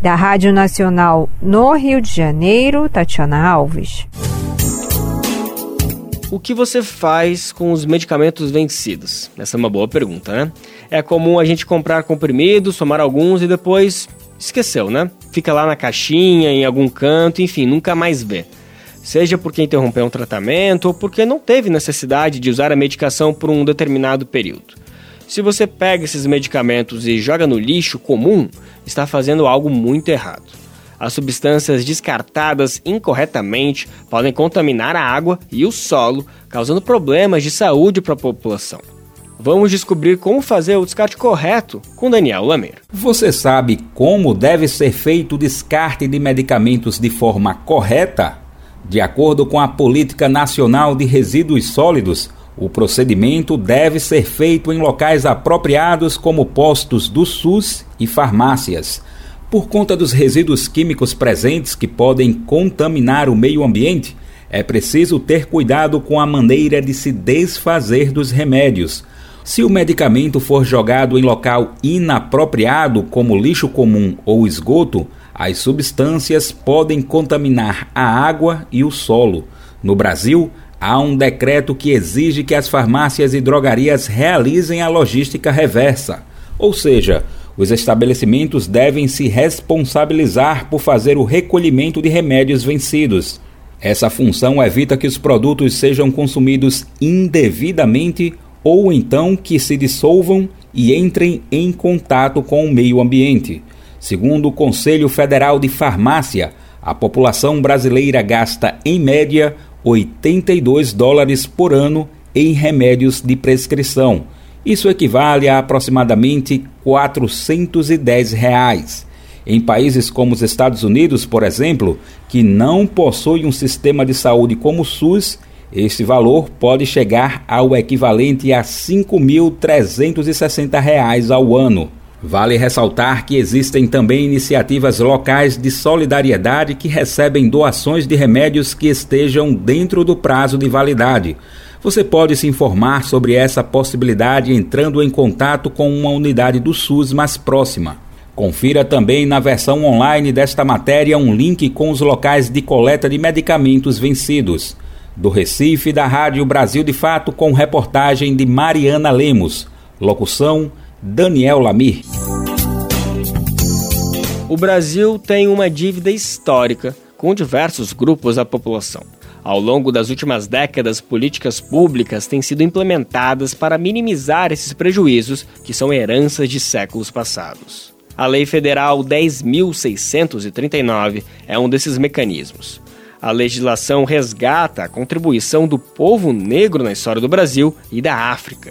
Da Rádio Nacional no Rio de Janeiro, Tatiana Alves. O que você faz com os medicamentos vencidos? Essa é uma boa pergunta, né? É comum a gente comprar comprimidos, tomar alguns e depois esqueceu, né? Fica lá na caixinha, em algum canto, enfim, nunca mais vê. Seja porque interrompeu um tratamento ou porque não teve necessidade de usar a medicação por um determinado período. Se você pega esses medicamentos e joga no lixo comum, está fazendo algo muito errado. As substâncias descartadas incorretamente podem contaminar a água e o solo, causando problemas de saúde para a população. Vamos descobrir como fazer o descarte correto com Daniel Lameiro. Você sabe como deve ser feito o descarte de medicamentos de forma correta? De acordo com a Política Nacional de Resíduos Sólidos, o procedimento deve ser feito em locais apropriados como postos do SUS e farmácias por conta dos resíduos químicos presentes que podem contaminar o meio ambiente, é preciso ter cuidado com a maneira de se desfazer dos remédios. Se o medicamento for jogado em local inapropriado, como lixo comum ou esgoto, as substâncias podem contaminar a água e o solo. No Brasil, há um decreto que exige que as farmácias e drogarias realizem a logística reversa, ou seja, Os estabelecimentos devem se responsabilizar por fazer o recolhimento de remédios vencidos. Essa função evita que os produtos sejam consumidos indevidamente ou então que se dissolvam e entrem em contato com o meio ambiente. Segundo o Conselho Federal de Farmácia, a população brasileira gasta, em média, 82 dólares por ano em remédios de prescrição. Isso equivale a aproximadamente 410 reais. Em países como os Estados Unidos, por exemplo, que não possuem um sistema de saúde como o SUS, este valor pode chegar ao equivalente a R$ 5.360 ao ano. Vale ressaltar que existem também iniciativas locais de solidariedade que recebem doações de remédios que estejam dentro do prazo de validade. Você pode se informar sobre essa possibilidade entrando em contato com uma unidade do SUS mais próxima. Confira também na versão online desta matéria um link com os locais de coleta de medicamentos vencidos. Do Recife, da Rádio Brasil de Fato, com reportagem de Mariana Lemos. Locução: Daniel Lamir. O Brasil tem uma dívida histórica com diversos grupos da população. Ao longo das últimas décadas, políticas públicas têm sido implementadas para minimizar esses prejuízos que são heranças de séculos passados. A Lei Federal 10.639 é um desses mecanismos. A legislação resgata a contribuição do povo negro na história do Brasil e da África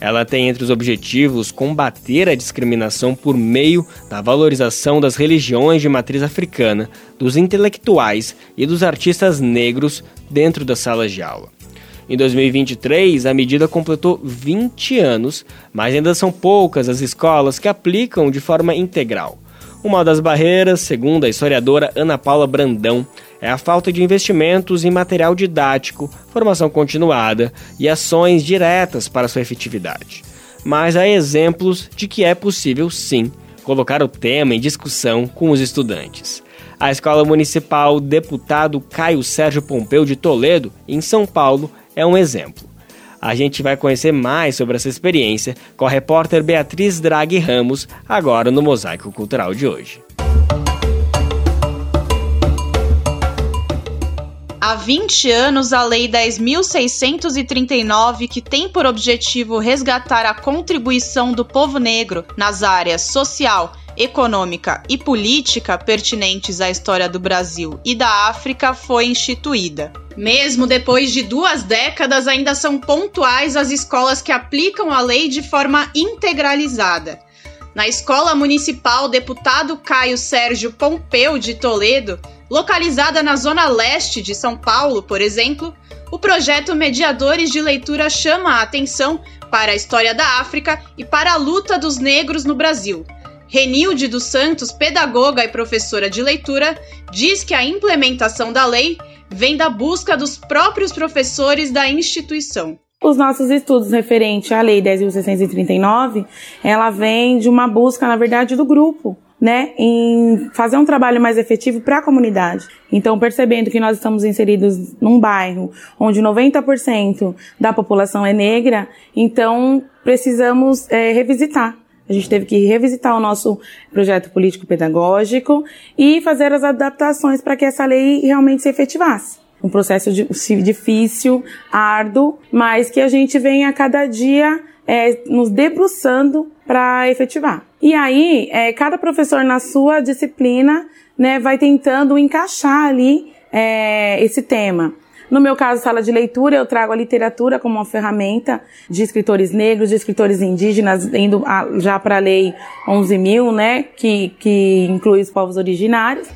ela tem entre os objetivos combater a discriminação por meio da valorização das religiões de matriz africana, dos intelectuais e dos artistas negros dentro das salas de aula. Em 2023, a medida completou 20 anos, mas ainda são poucas as escolas que aplicam de forma integral. Uma das barreiras, segundo a historiadora Ana Paula Brandão, é a falta de investimentos em material didático, formação continuada e ações diretas para sua efetividade. Mas há exemplos de que é possível sim colocar o tema em discussão com os estudantes. A Escola Municipal Deputado Caio Sérgio Pompeu de Toledo, em São Paulo, é um exemplo. A gente vai conhecer mais sobre essa experiência com a repórter Beatriz Draghi Ramos, agora no Mosaico Cultural de hoje. Há 20 anos, a Lei 10.639, que tem por objetivo resgatar a contribuição do povo negro nas áreas social, econômica e política pertinentes à história do Brasil e da África, foi instituída. Mesmo depois de duas décadas, ainda são pontuais as escolas que aplicam a lei de forma integralizada. Na Escola Municipal Deputado Caio Sérgio Pompeu de Toledo, Localizada na zona leste de São Paulo, por exemplo, o projeto Mediadores de Leitura chama a atenção para a história da África e para a luta dos negros no Brasil. Renilde dos Santos, pedagoga e professora de leitura, diz que a implementação da lei vem da busca dos próprios professores da instituição. Os nossos estudos referentes à Lei 10.639, ela vem de uma busca, na verdade, do grupo né, em fazer um trabalho mais efetivo para a comunidade. Então, percebendo que nós estamos inseridos num bairro onde 90% da população é negra, então precisamos é, revisitar. A gente teve que revisitar o nosso projeto político-pedagógico e fazer as adaptações para que essa lei realmente se efetivasse um processo difícil, árduo, mas que a gente vem a cada dia é, nos debruçando para efetivar. E aí, é, cada professor na sua disciplina, né, vai tentando encaixar ali é, esse tema. No meu caso, sala de leitura, eu trago a literatura como uma ferramenta de escritores negros, de escritores indígenas, indo a, já para a lei 11 mil, né, que, que inclui os povos originários.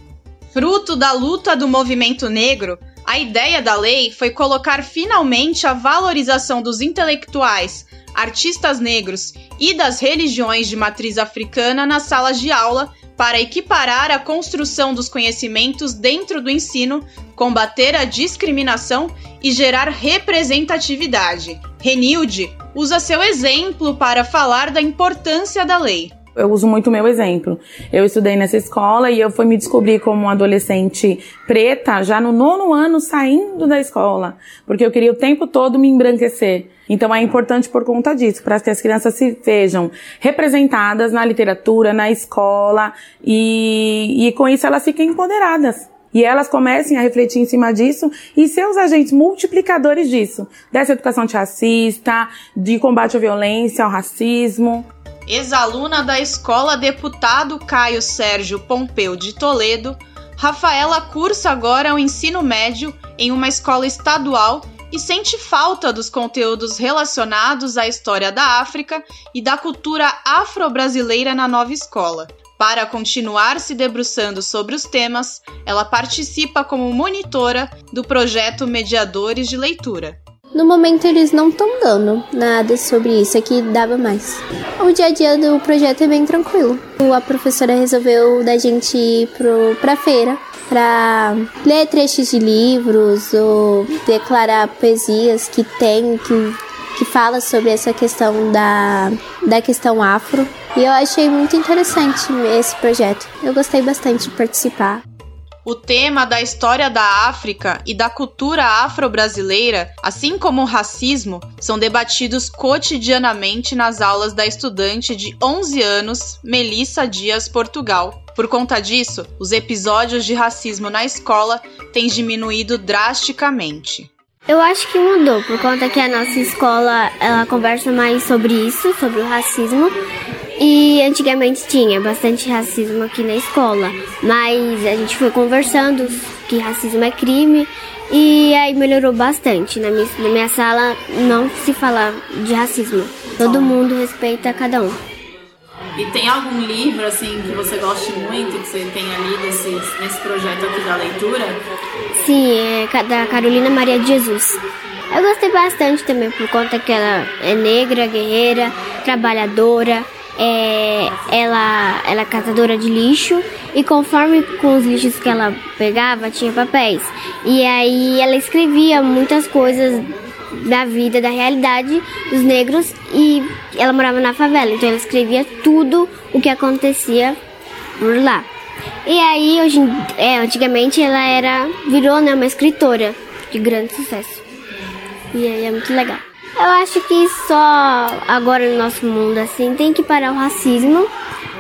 Fruto da luta do movimento negro, a ideia da lei foi colocar finalmente a valorização dos intelectuais, artistas negros e das religiões de matriz africana nas salas de aula para equiparar a construção dos conhecimentos dentro do ensino, combater a discriminação e gerar representatividade. Renilde usa seu exemplo para falar da importância da lei. Eu uso muito o meu exemplo. Eu estudei nessa escola e eu fui me descobrir como adolescente preta já no nono ano saindo da escola, porque eu queria o tempo todo me embranquecer. Então é importante por conta disso, para que as crianças se vejam representadas na literatura, na escola e, e com isso elas fiquem empoderadas. E elas comecem a refletir em cima disso e ser os agentes multiplicadores disso, dessa educação antirracista, de combate à violência, ao racismo. Ex-aluna da Escola Deputado Caio Sérgio Pompeu de Toledo, Rafaela cursa agora o ensino médio em uma escola estadual e sente falta dos conteúdos relacionados à história da África e da cultura afro-brasileira na nova escola. Para continuar se debruçando sobre os temas, ela participa como monitora do projeto Mediadores de Leitura. No momento eles não estão dando nada sobre isso, aqui dava mais. O dia a dia do projeto é bem tranquilo. A professora resolveu da gente ir pro, pra feira para ler trechos de livros ou declarar poesias que tem, que, que fala sobre essa questão da, da questão afro. E eu achei muito interessante esse projeto. Eu gostei bastante de participar. O tema da história da África e da cultura afro-brasileira, assim como o racismo, são debatidos cotidianamente nas aulas da estudante de 11 anos, Melissa Dias Portugal. Por conta disso, os episódios de racismo na escola têm diminuído drasticamente. Eu acho que mudou, por conta que a nossa escola ela conversa mais sobre isso, sobre o racismo, e antigamente tinha bastante racismo aqui na escola, mas a gente foi conversando que racismo é crime e aí melhorou bastante. Na minha, na minha sala não se fala de racismo, todo mundo respeita cada um. E tem algum livro assim que você goste muito, que você tenha lido esse, nesse projeto aqui da leitura? Sim, é da Carolina Maria de Jesus. Eu gostei bastante também por conta que ela é negra, guerreira, trabalhadora, é, ela, ela é catadora de lixo e conforme com os lixos que ela pegava tinha papéis e aí ela escrevia muitas coisas da vida, da realidade dos negros e ela morava na favela, então ela escrevia tudo o que acontecia por lá. E aí, hoje, é, antigamente ela era virou né, uma escritora de grande sucesso. E aí é muito legal. Eu acho que só agora no nosso mundo assim tem que parar o racismo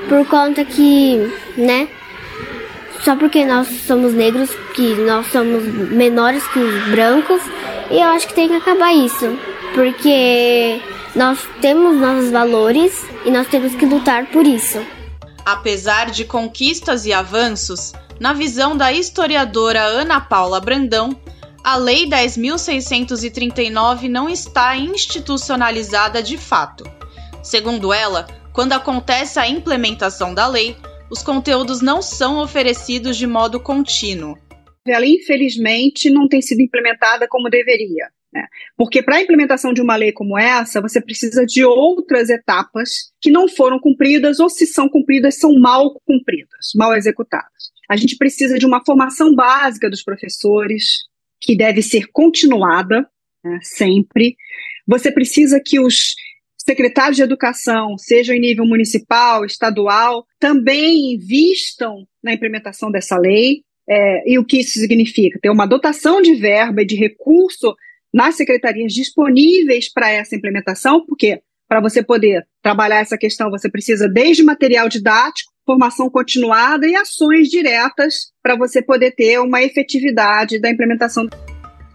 por conta que, né? Só porque nós somos negros, que nós somos menores que os brancos, e eu acho que tem que acabar isso, porque nós temos nossos valores e nós temos que lutar por isso. Apesar de conquistas e avanços, na visão da historiadora Ana Paula Brandão, a Lei 10.639 não está institucionalizada de fato. Segundo ela, quando acontece a implementação da lei, os conteúdos não são oferecidos de modo contínuo. Ela, infelizmente, não tem sido implementada como deveria. Né? Porque para a implementação de uma lei como essa, você precisa de outras etapas que não foram cumpridas, ou se são cumpridas, são mal cumpridas, mal executadas. A gente precisa de uma formação básica dos professores, que deve ser continuada né, sempre. Você precisa que os secretários de educação, seja em nível municipal, estadual, também invistam na implementação dessa lei. É, e o que isso significa? Ter uma dotação de verba e de recurso nas secretarias disponíveis para essa implementação, porque para você poder trabalhar essa questão, você precisa desde material didático, formação continuada e ações diretas para você poder ter uma efetividade da implementação.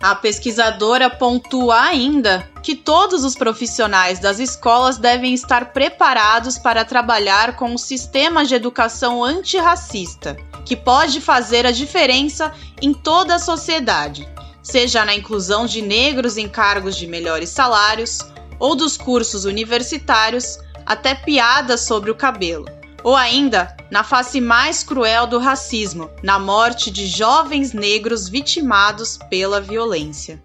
A pesquisadora pontua ainda que todos os profissionais das escolas devem estar preparados para trabalhar com um sistema de educação antirracista, que pode fazer a diferença em toda a sociedade, seja na inclusão de negros em cargos de melhores salários ou dos cursos universitários, até piadas sobre o cabelo ou ainda na face mais cruel do racismo, na morte de jovens negros vitimados pela violência.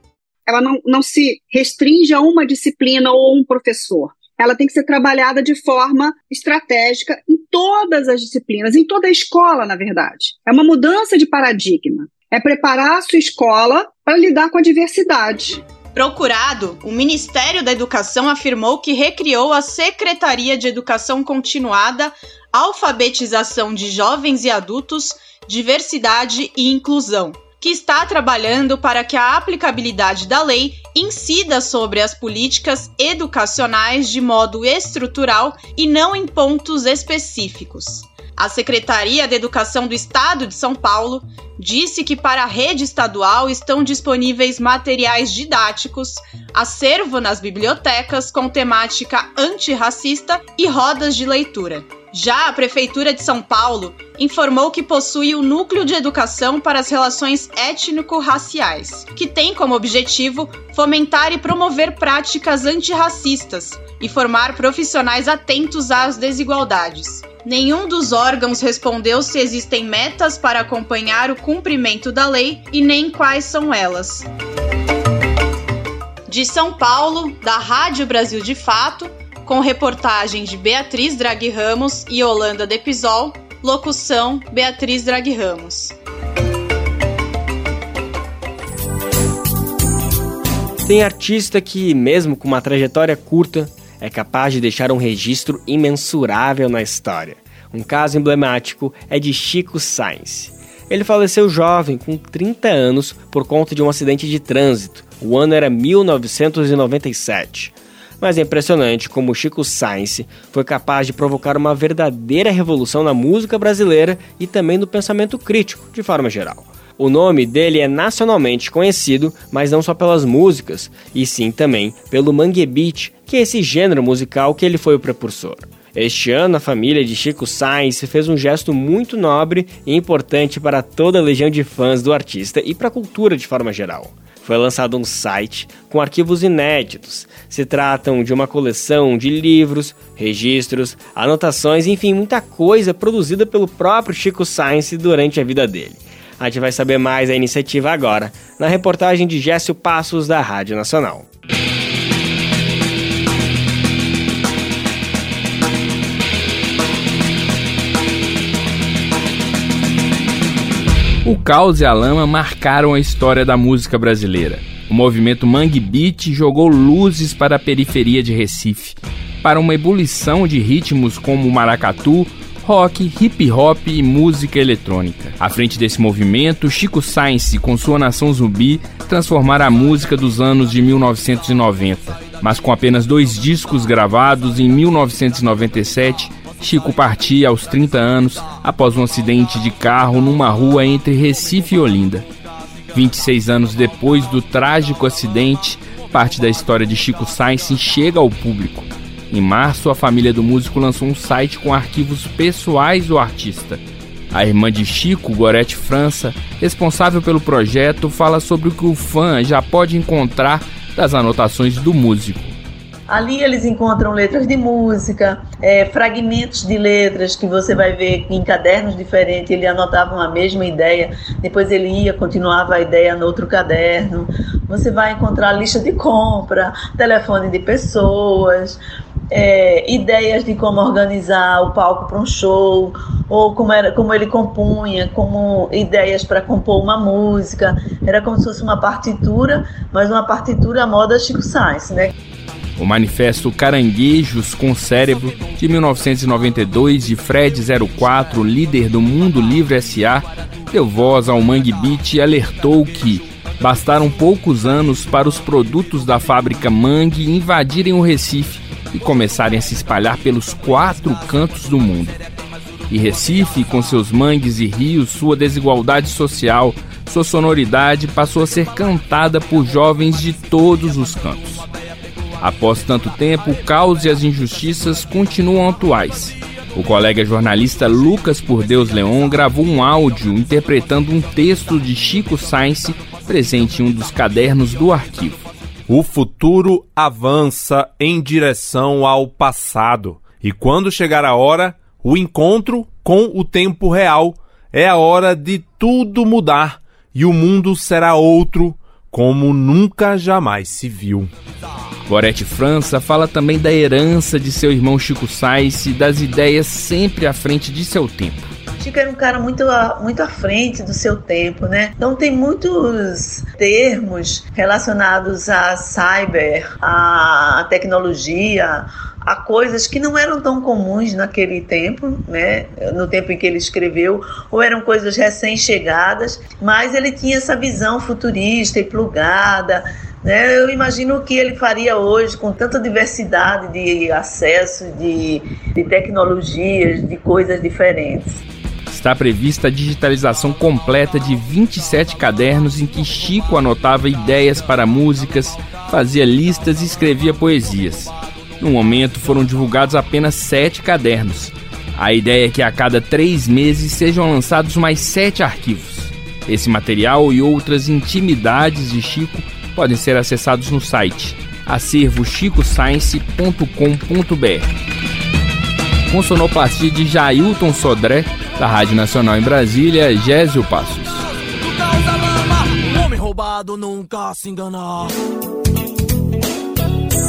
Ela não, não se restringe a uma disciplina ou um professor. Ela tem que ser trabalhada de forma estratégica em todas as disciplinas, em toda a escola, na verdade. É uma mudança de paradigma. É preparar a sua escola para lidar com a diversidade. Procurado, o Ministério da Educação afirmou que recriou a Secretaria de Educação Continuada, Alfabetização de Jovens e Adultos, Diversidade e Inclusão, que está trabalhando para que a aplicabilidade da lei incida sobre as políticas educacionais de modo estrutural e não em pontos específicos. A Secretaria de Educação do Estado de São Paulo disse que para a rede estadual estão disponíveis materiais didáticos, acervo nas bibliotecas com temática antirracista e rodas de leitura. Já a Prefeitura de São Paulo informou que possui o Núcleo de Educação para as Relações Étnico-Raciais, que tem como objetivo fomentar e promover práticas antirracistas e formar profissionais atentos às desigualdades. Nenhum dos órgãos respondeu se existem metas para acompanhar o cumprimento da lei e nem quais são elas. De São Paulo, da Rádio Brasil de Fato, com reportagem de Beatriz Draghi Ramos e Holanda Depisol, locução Beatriz Draghi Ramos. Tem artista que, mesmo com uma trajetória curta, é capaz de deixar um registro imensurável na história. Um caso emblemático é de Chico Sainz. Ele faleceu jovem, com 30 anos, por conta de um acidente de trânsito. O ano era 1997. Mas é impressionante como Chico Sainz foi capaz de provocar uma verdadeira revolução na música brasileira e também no pensamento crítico, de forma geral. O nome dele é nacionalmente conhecido, mas não só pelas músicas, e sim também pelo mangue beat, que é esse gênero musical que ele foi o precursor. Este ano, a família de Chico Sainz fez um gesto muito nobre e importante para toda a legião de fãs do artista e para a cultura de forma geral. Foi lançado um site com arquivos inéditos. Se tratam de uma coleção de livros, registros, anotações, enfim, muita coisa produzida pelo próprio Chico Sainz durante a vida dele. A gente vai saber mais da iniciativa agora, na reportagem de Gécio Passos da Rádio Nacional. O caos e a lama marcaram a história da música brasileira. O movimento Mangue Beat jogou luzes para a periferia de Recife, para uma ebulição de ritmos como maracatu, rock, hip hop e música eletrônica. À frente desse movimento, Chico Sainz, com sua Nação Zumbi, transformaram a música dos anos de 1990. Mas com apenas dois discos gravados em 1997, Chico partia aos 30 anos após um acidente de carro numa rua entre Recife e Olinda. 26 anos depois do trágico acidente, parte da história de Chico Sainz chega ao público. Em março, a família do músico lançou um site com arquivos pessoais do artista. A irmã de Chico, Gorete França, responsável pelo projeto, fala sobre o que o fã já pode encontrar das anotações do músico. Ali eles encontram letras de música, é, fragmentos de letras que você vai ver em cadernos diferentes. Ele anotava uma mesma ideia, depois ele ia, continuava a ideia no outro caderno. Você vai encontrar lista de compra, telefone de pessoas, é, ideias de como organizar o palco para um show, ou como, era, como ele compunha, como ideias para compor uma música. Era como se fosse uma partitura, mas uma partitura à moda Chico Sainz, né? O manifesto Caranguejos com Cérebro, de 1992, de Fred 04, líder do Mundo Livre SA, deu voz ao Mangue Beat e alertou que bastaram poucos anos para os produtos da fábrica Mangue invadirem o Recife e começarem a se espalhar pelos quatro cantos do mundo. E Recife, com seus mangues e rios, sua desigualdade social, sua sonoridade passou a ser cantada por jovens de todos os cantos. Após tanto tempo, o caos e as injustiças continuam atuais. O colega jornalista Lucas Por Deus Leon gravou um áudio interpretando um texto de Chico Sainz presente em um dos cadernos do arquivo. O futuro avança em direção ao passado. E quando chegar a hora, o encontro com o tempo real é a hora de tudo mudar e o mundo será outro como nunca jamais se viu. Gorete França fala também da herança de seu irmão Chico Sainz e das ideias sempre à frente de seu tempo. Chico era um cara muito, muito à frente do seu tempo, né? Então tem muitos termos relacionados a cyber, a tecnologia, a coisas que não eram tão comuns naquele tempo, né? No tempo em que ele escreveu, ou eram coisas recém-chegadas, mas ele tinha essa visão futurista e plugada. Né? Eu imagino o que ele faria hoje com tanta diversidade de acesso, de, de tecnologias, de coisas diferentes. Está prevista a digitalização completa de 27 cadernos em que Chico anotava ideias para músicas, fazia listas e escrevia poesias. No momento, foram divulgados apenas sete cadernos. A ideia é que a cada três meses sejam lançados mais sete arquivos. Esse material e outras intimidades de Chico podem ser acessados no site acervochicoscience.com.br. Com sonoplastia de Jailton Sodré, da Rádio Nacional em Brasília, Gésio Passos. Homem roubado nunca se engana.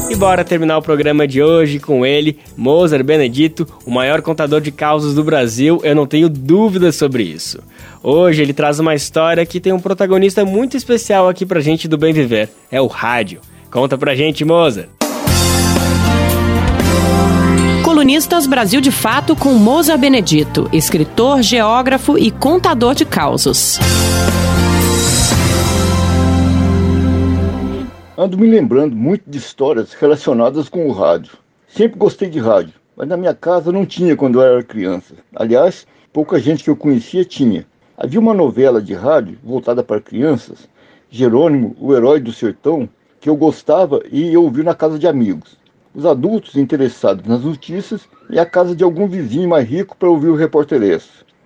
E bora terminar o programa de hoje com ele, Mozart Benedito, o maior contador de causos do Brasil, eu não tenho dúvidas sobre isso. Hoje ele traz uma história que tem um protagonista muito especial aqui pra gente do Bem Viver, é o rádio. Conta pra gente, Mozart. Colunistas Brasil de Fato com Mozart Benedito, escritor, geógrafo e contador de causos. Ando me lembrando muito de histórias relacionadas com o rádio. Sempre gostei de rádio, mas na minha casa não tinha quando eu era criança. Aliás, pouca gente que eu conhecia tinha. Havia uma novela de rádio voltada para crianças, Jerônimo, o herói do sertão, que eu gostava e ia ouvir na casa de amigos. Os adultos interessados nas notícias e a casa de algum vizinho mais rico para ouvir o repórter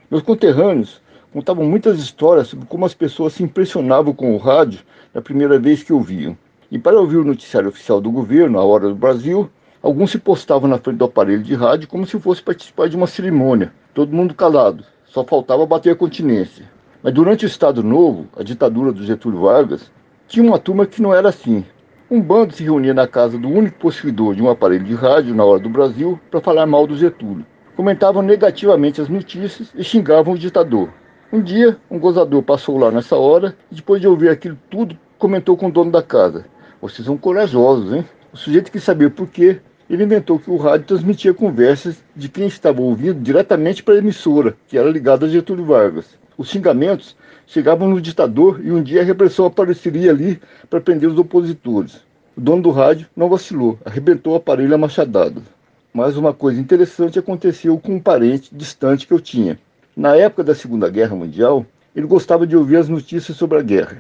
Meus conterrâneos contavam muitas histórias sobre como as pessoas se impressionavam com o rádio na primeira vez que ouviam. E para ouvir o noticiário oficial do governo, a hora do Brasil, alguns se postavam na frente do aparelho de rádio como se fosse participar de uma cerimônia, todo mundo calado, só faltava bater a continência. Mas durante o Estado Novo, a ditadura do Getúlio Vargas, tinha uma turma que não era assim. Um bando se reunia na casa do único possuidor de um aparelho de rádio na hora do Brasil para falar mal do Getúlio. Comentavam negativamente as notícias e xingavam o ditador. Um dia, um gozador passou lá nessa hora e, depois de ouvir aquilo tudo, comentou com o dono da casa. Vocês são corajosos, hein? O sujeito quis saber por quê. Ele inventou que o rádio transmitia conversas de quem estava ouvindo diretamente para a emissora, que era ligada a Getúlio Vargas. Os xingamentos chegavam no ditador e um dia a repressão apareceria ali para prender os opositores. O dono do rádio não vacilou, arrebentou o aparelho a machadada. Mas uma coisa interessante aconteceu com um parente distante que eu tinha. Na época da Segunda Guerra Mundial, ele gostava de ouvir as notícias sobre a guerra.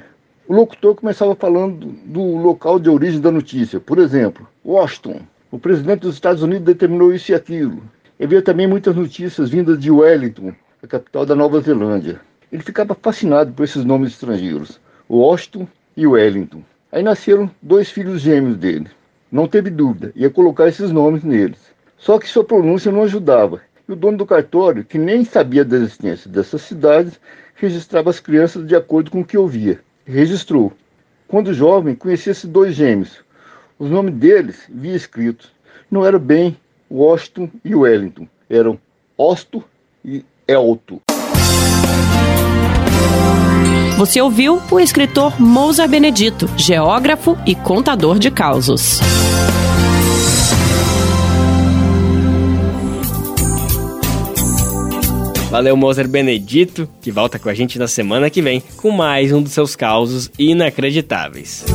O locutor começava falando do local de origem da notícia. Por exemplo, Washington. O presidente dos Estados Unidos determinou isso e aquilo. Havia também muitas notícias vindas de Wellington, a capital da Nova Zelândia. Ele ficava fascinado por esses nomes estrangeiros, Washington e Wellington. Aí nasceram dois filhos gêmeos dele. Não teve dúvida, ia colocar esses nomes neles. Só que sua pronúncia não ajudava. E o dono do cartório, que nem sabia da existência dessas cidades, registrava as crianças de acordo com o que ouvia registrou. Quando jovem, conhecia esses dois gêmeos. Os nomes deles, via escritos, não eram bem Washington e Wellington, eram Osto e Elto. Você ouviu o escritor Mozart Benedito, geógrafo e contador de causos. Valeu, Mozart Benedito, que volta com a gente na semana que vem com mais um dos seus causos inacreditáveis.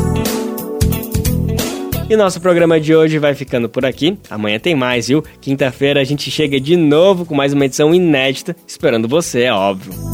E nosso programa de hoje vai ficando por aqui. Amanhã tem mais, viu? Quinta-feira a gente chega de novo com mais uma edição inédita, esperando você, é óbvio.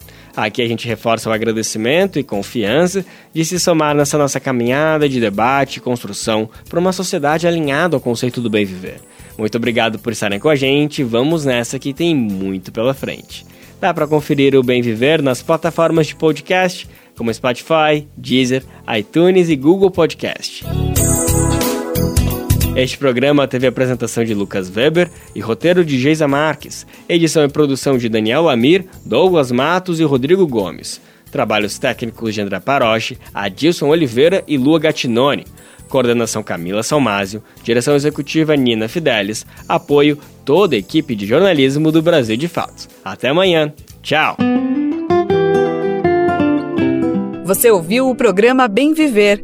Aqui a gente reforça o agradecimento e confiança de se somar nessa nossa caminhada de debate e construção para uma sociedade alinhada ao conceito do bem viver. Muito obrigado por estarem com a gente, vamos nessa que tem muito pela frente. Dá para conferir o Bem Viver nas plataformas de podcast como Spotify, Deezer, iTunes e Google Podcast. Este programa teve apresentação de Lucas Weber e roteiro de Geisa Marques, edição e produção de Daniel Lamir, Douglas Matos e Rodrigo Gomes. Trabalhos técnicos de André Paroche, Adilson Oliveira e Lua Gattinoni. Coordenação Camila Salmásio, direção executiva Nina Fidelis, apoio toda a equipe de jornalismo do Brasil de Fato. Até amanhã. Tchau. Você ouviu o programa Bem Viver,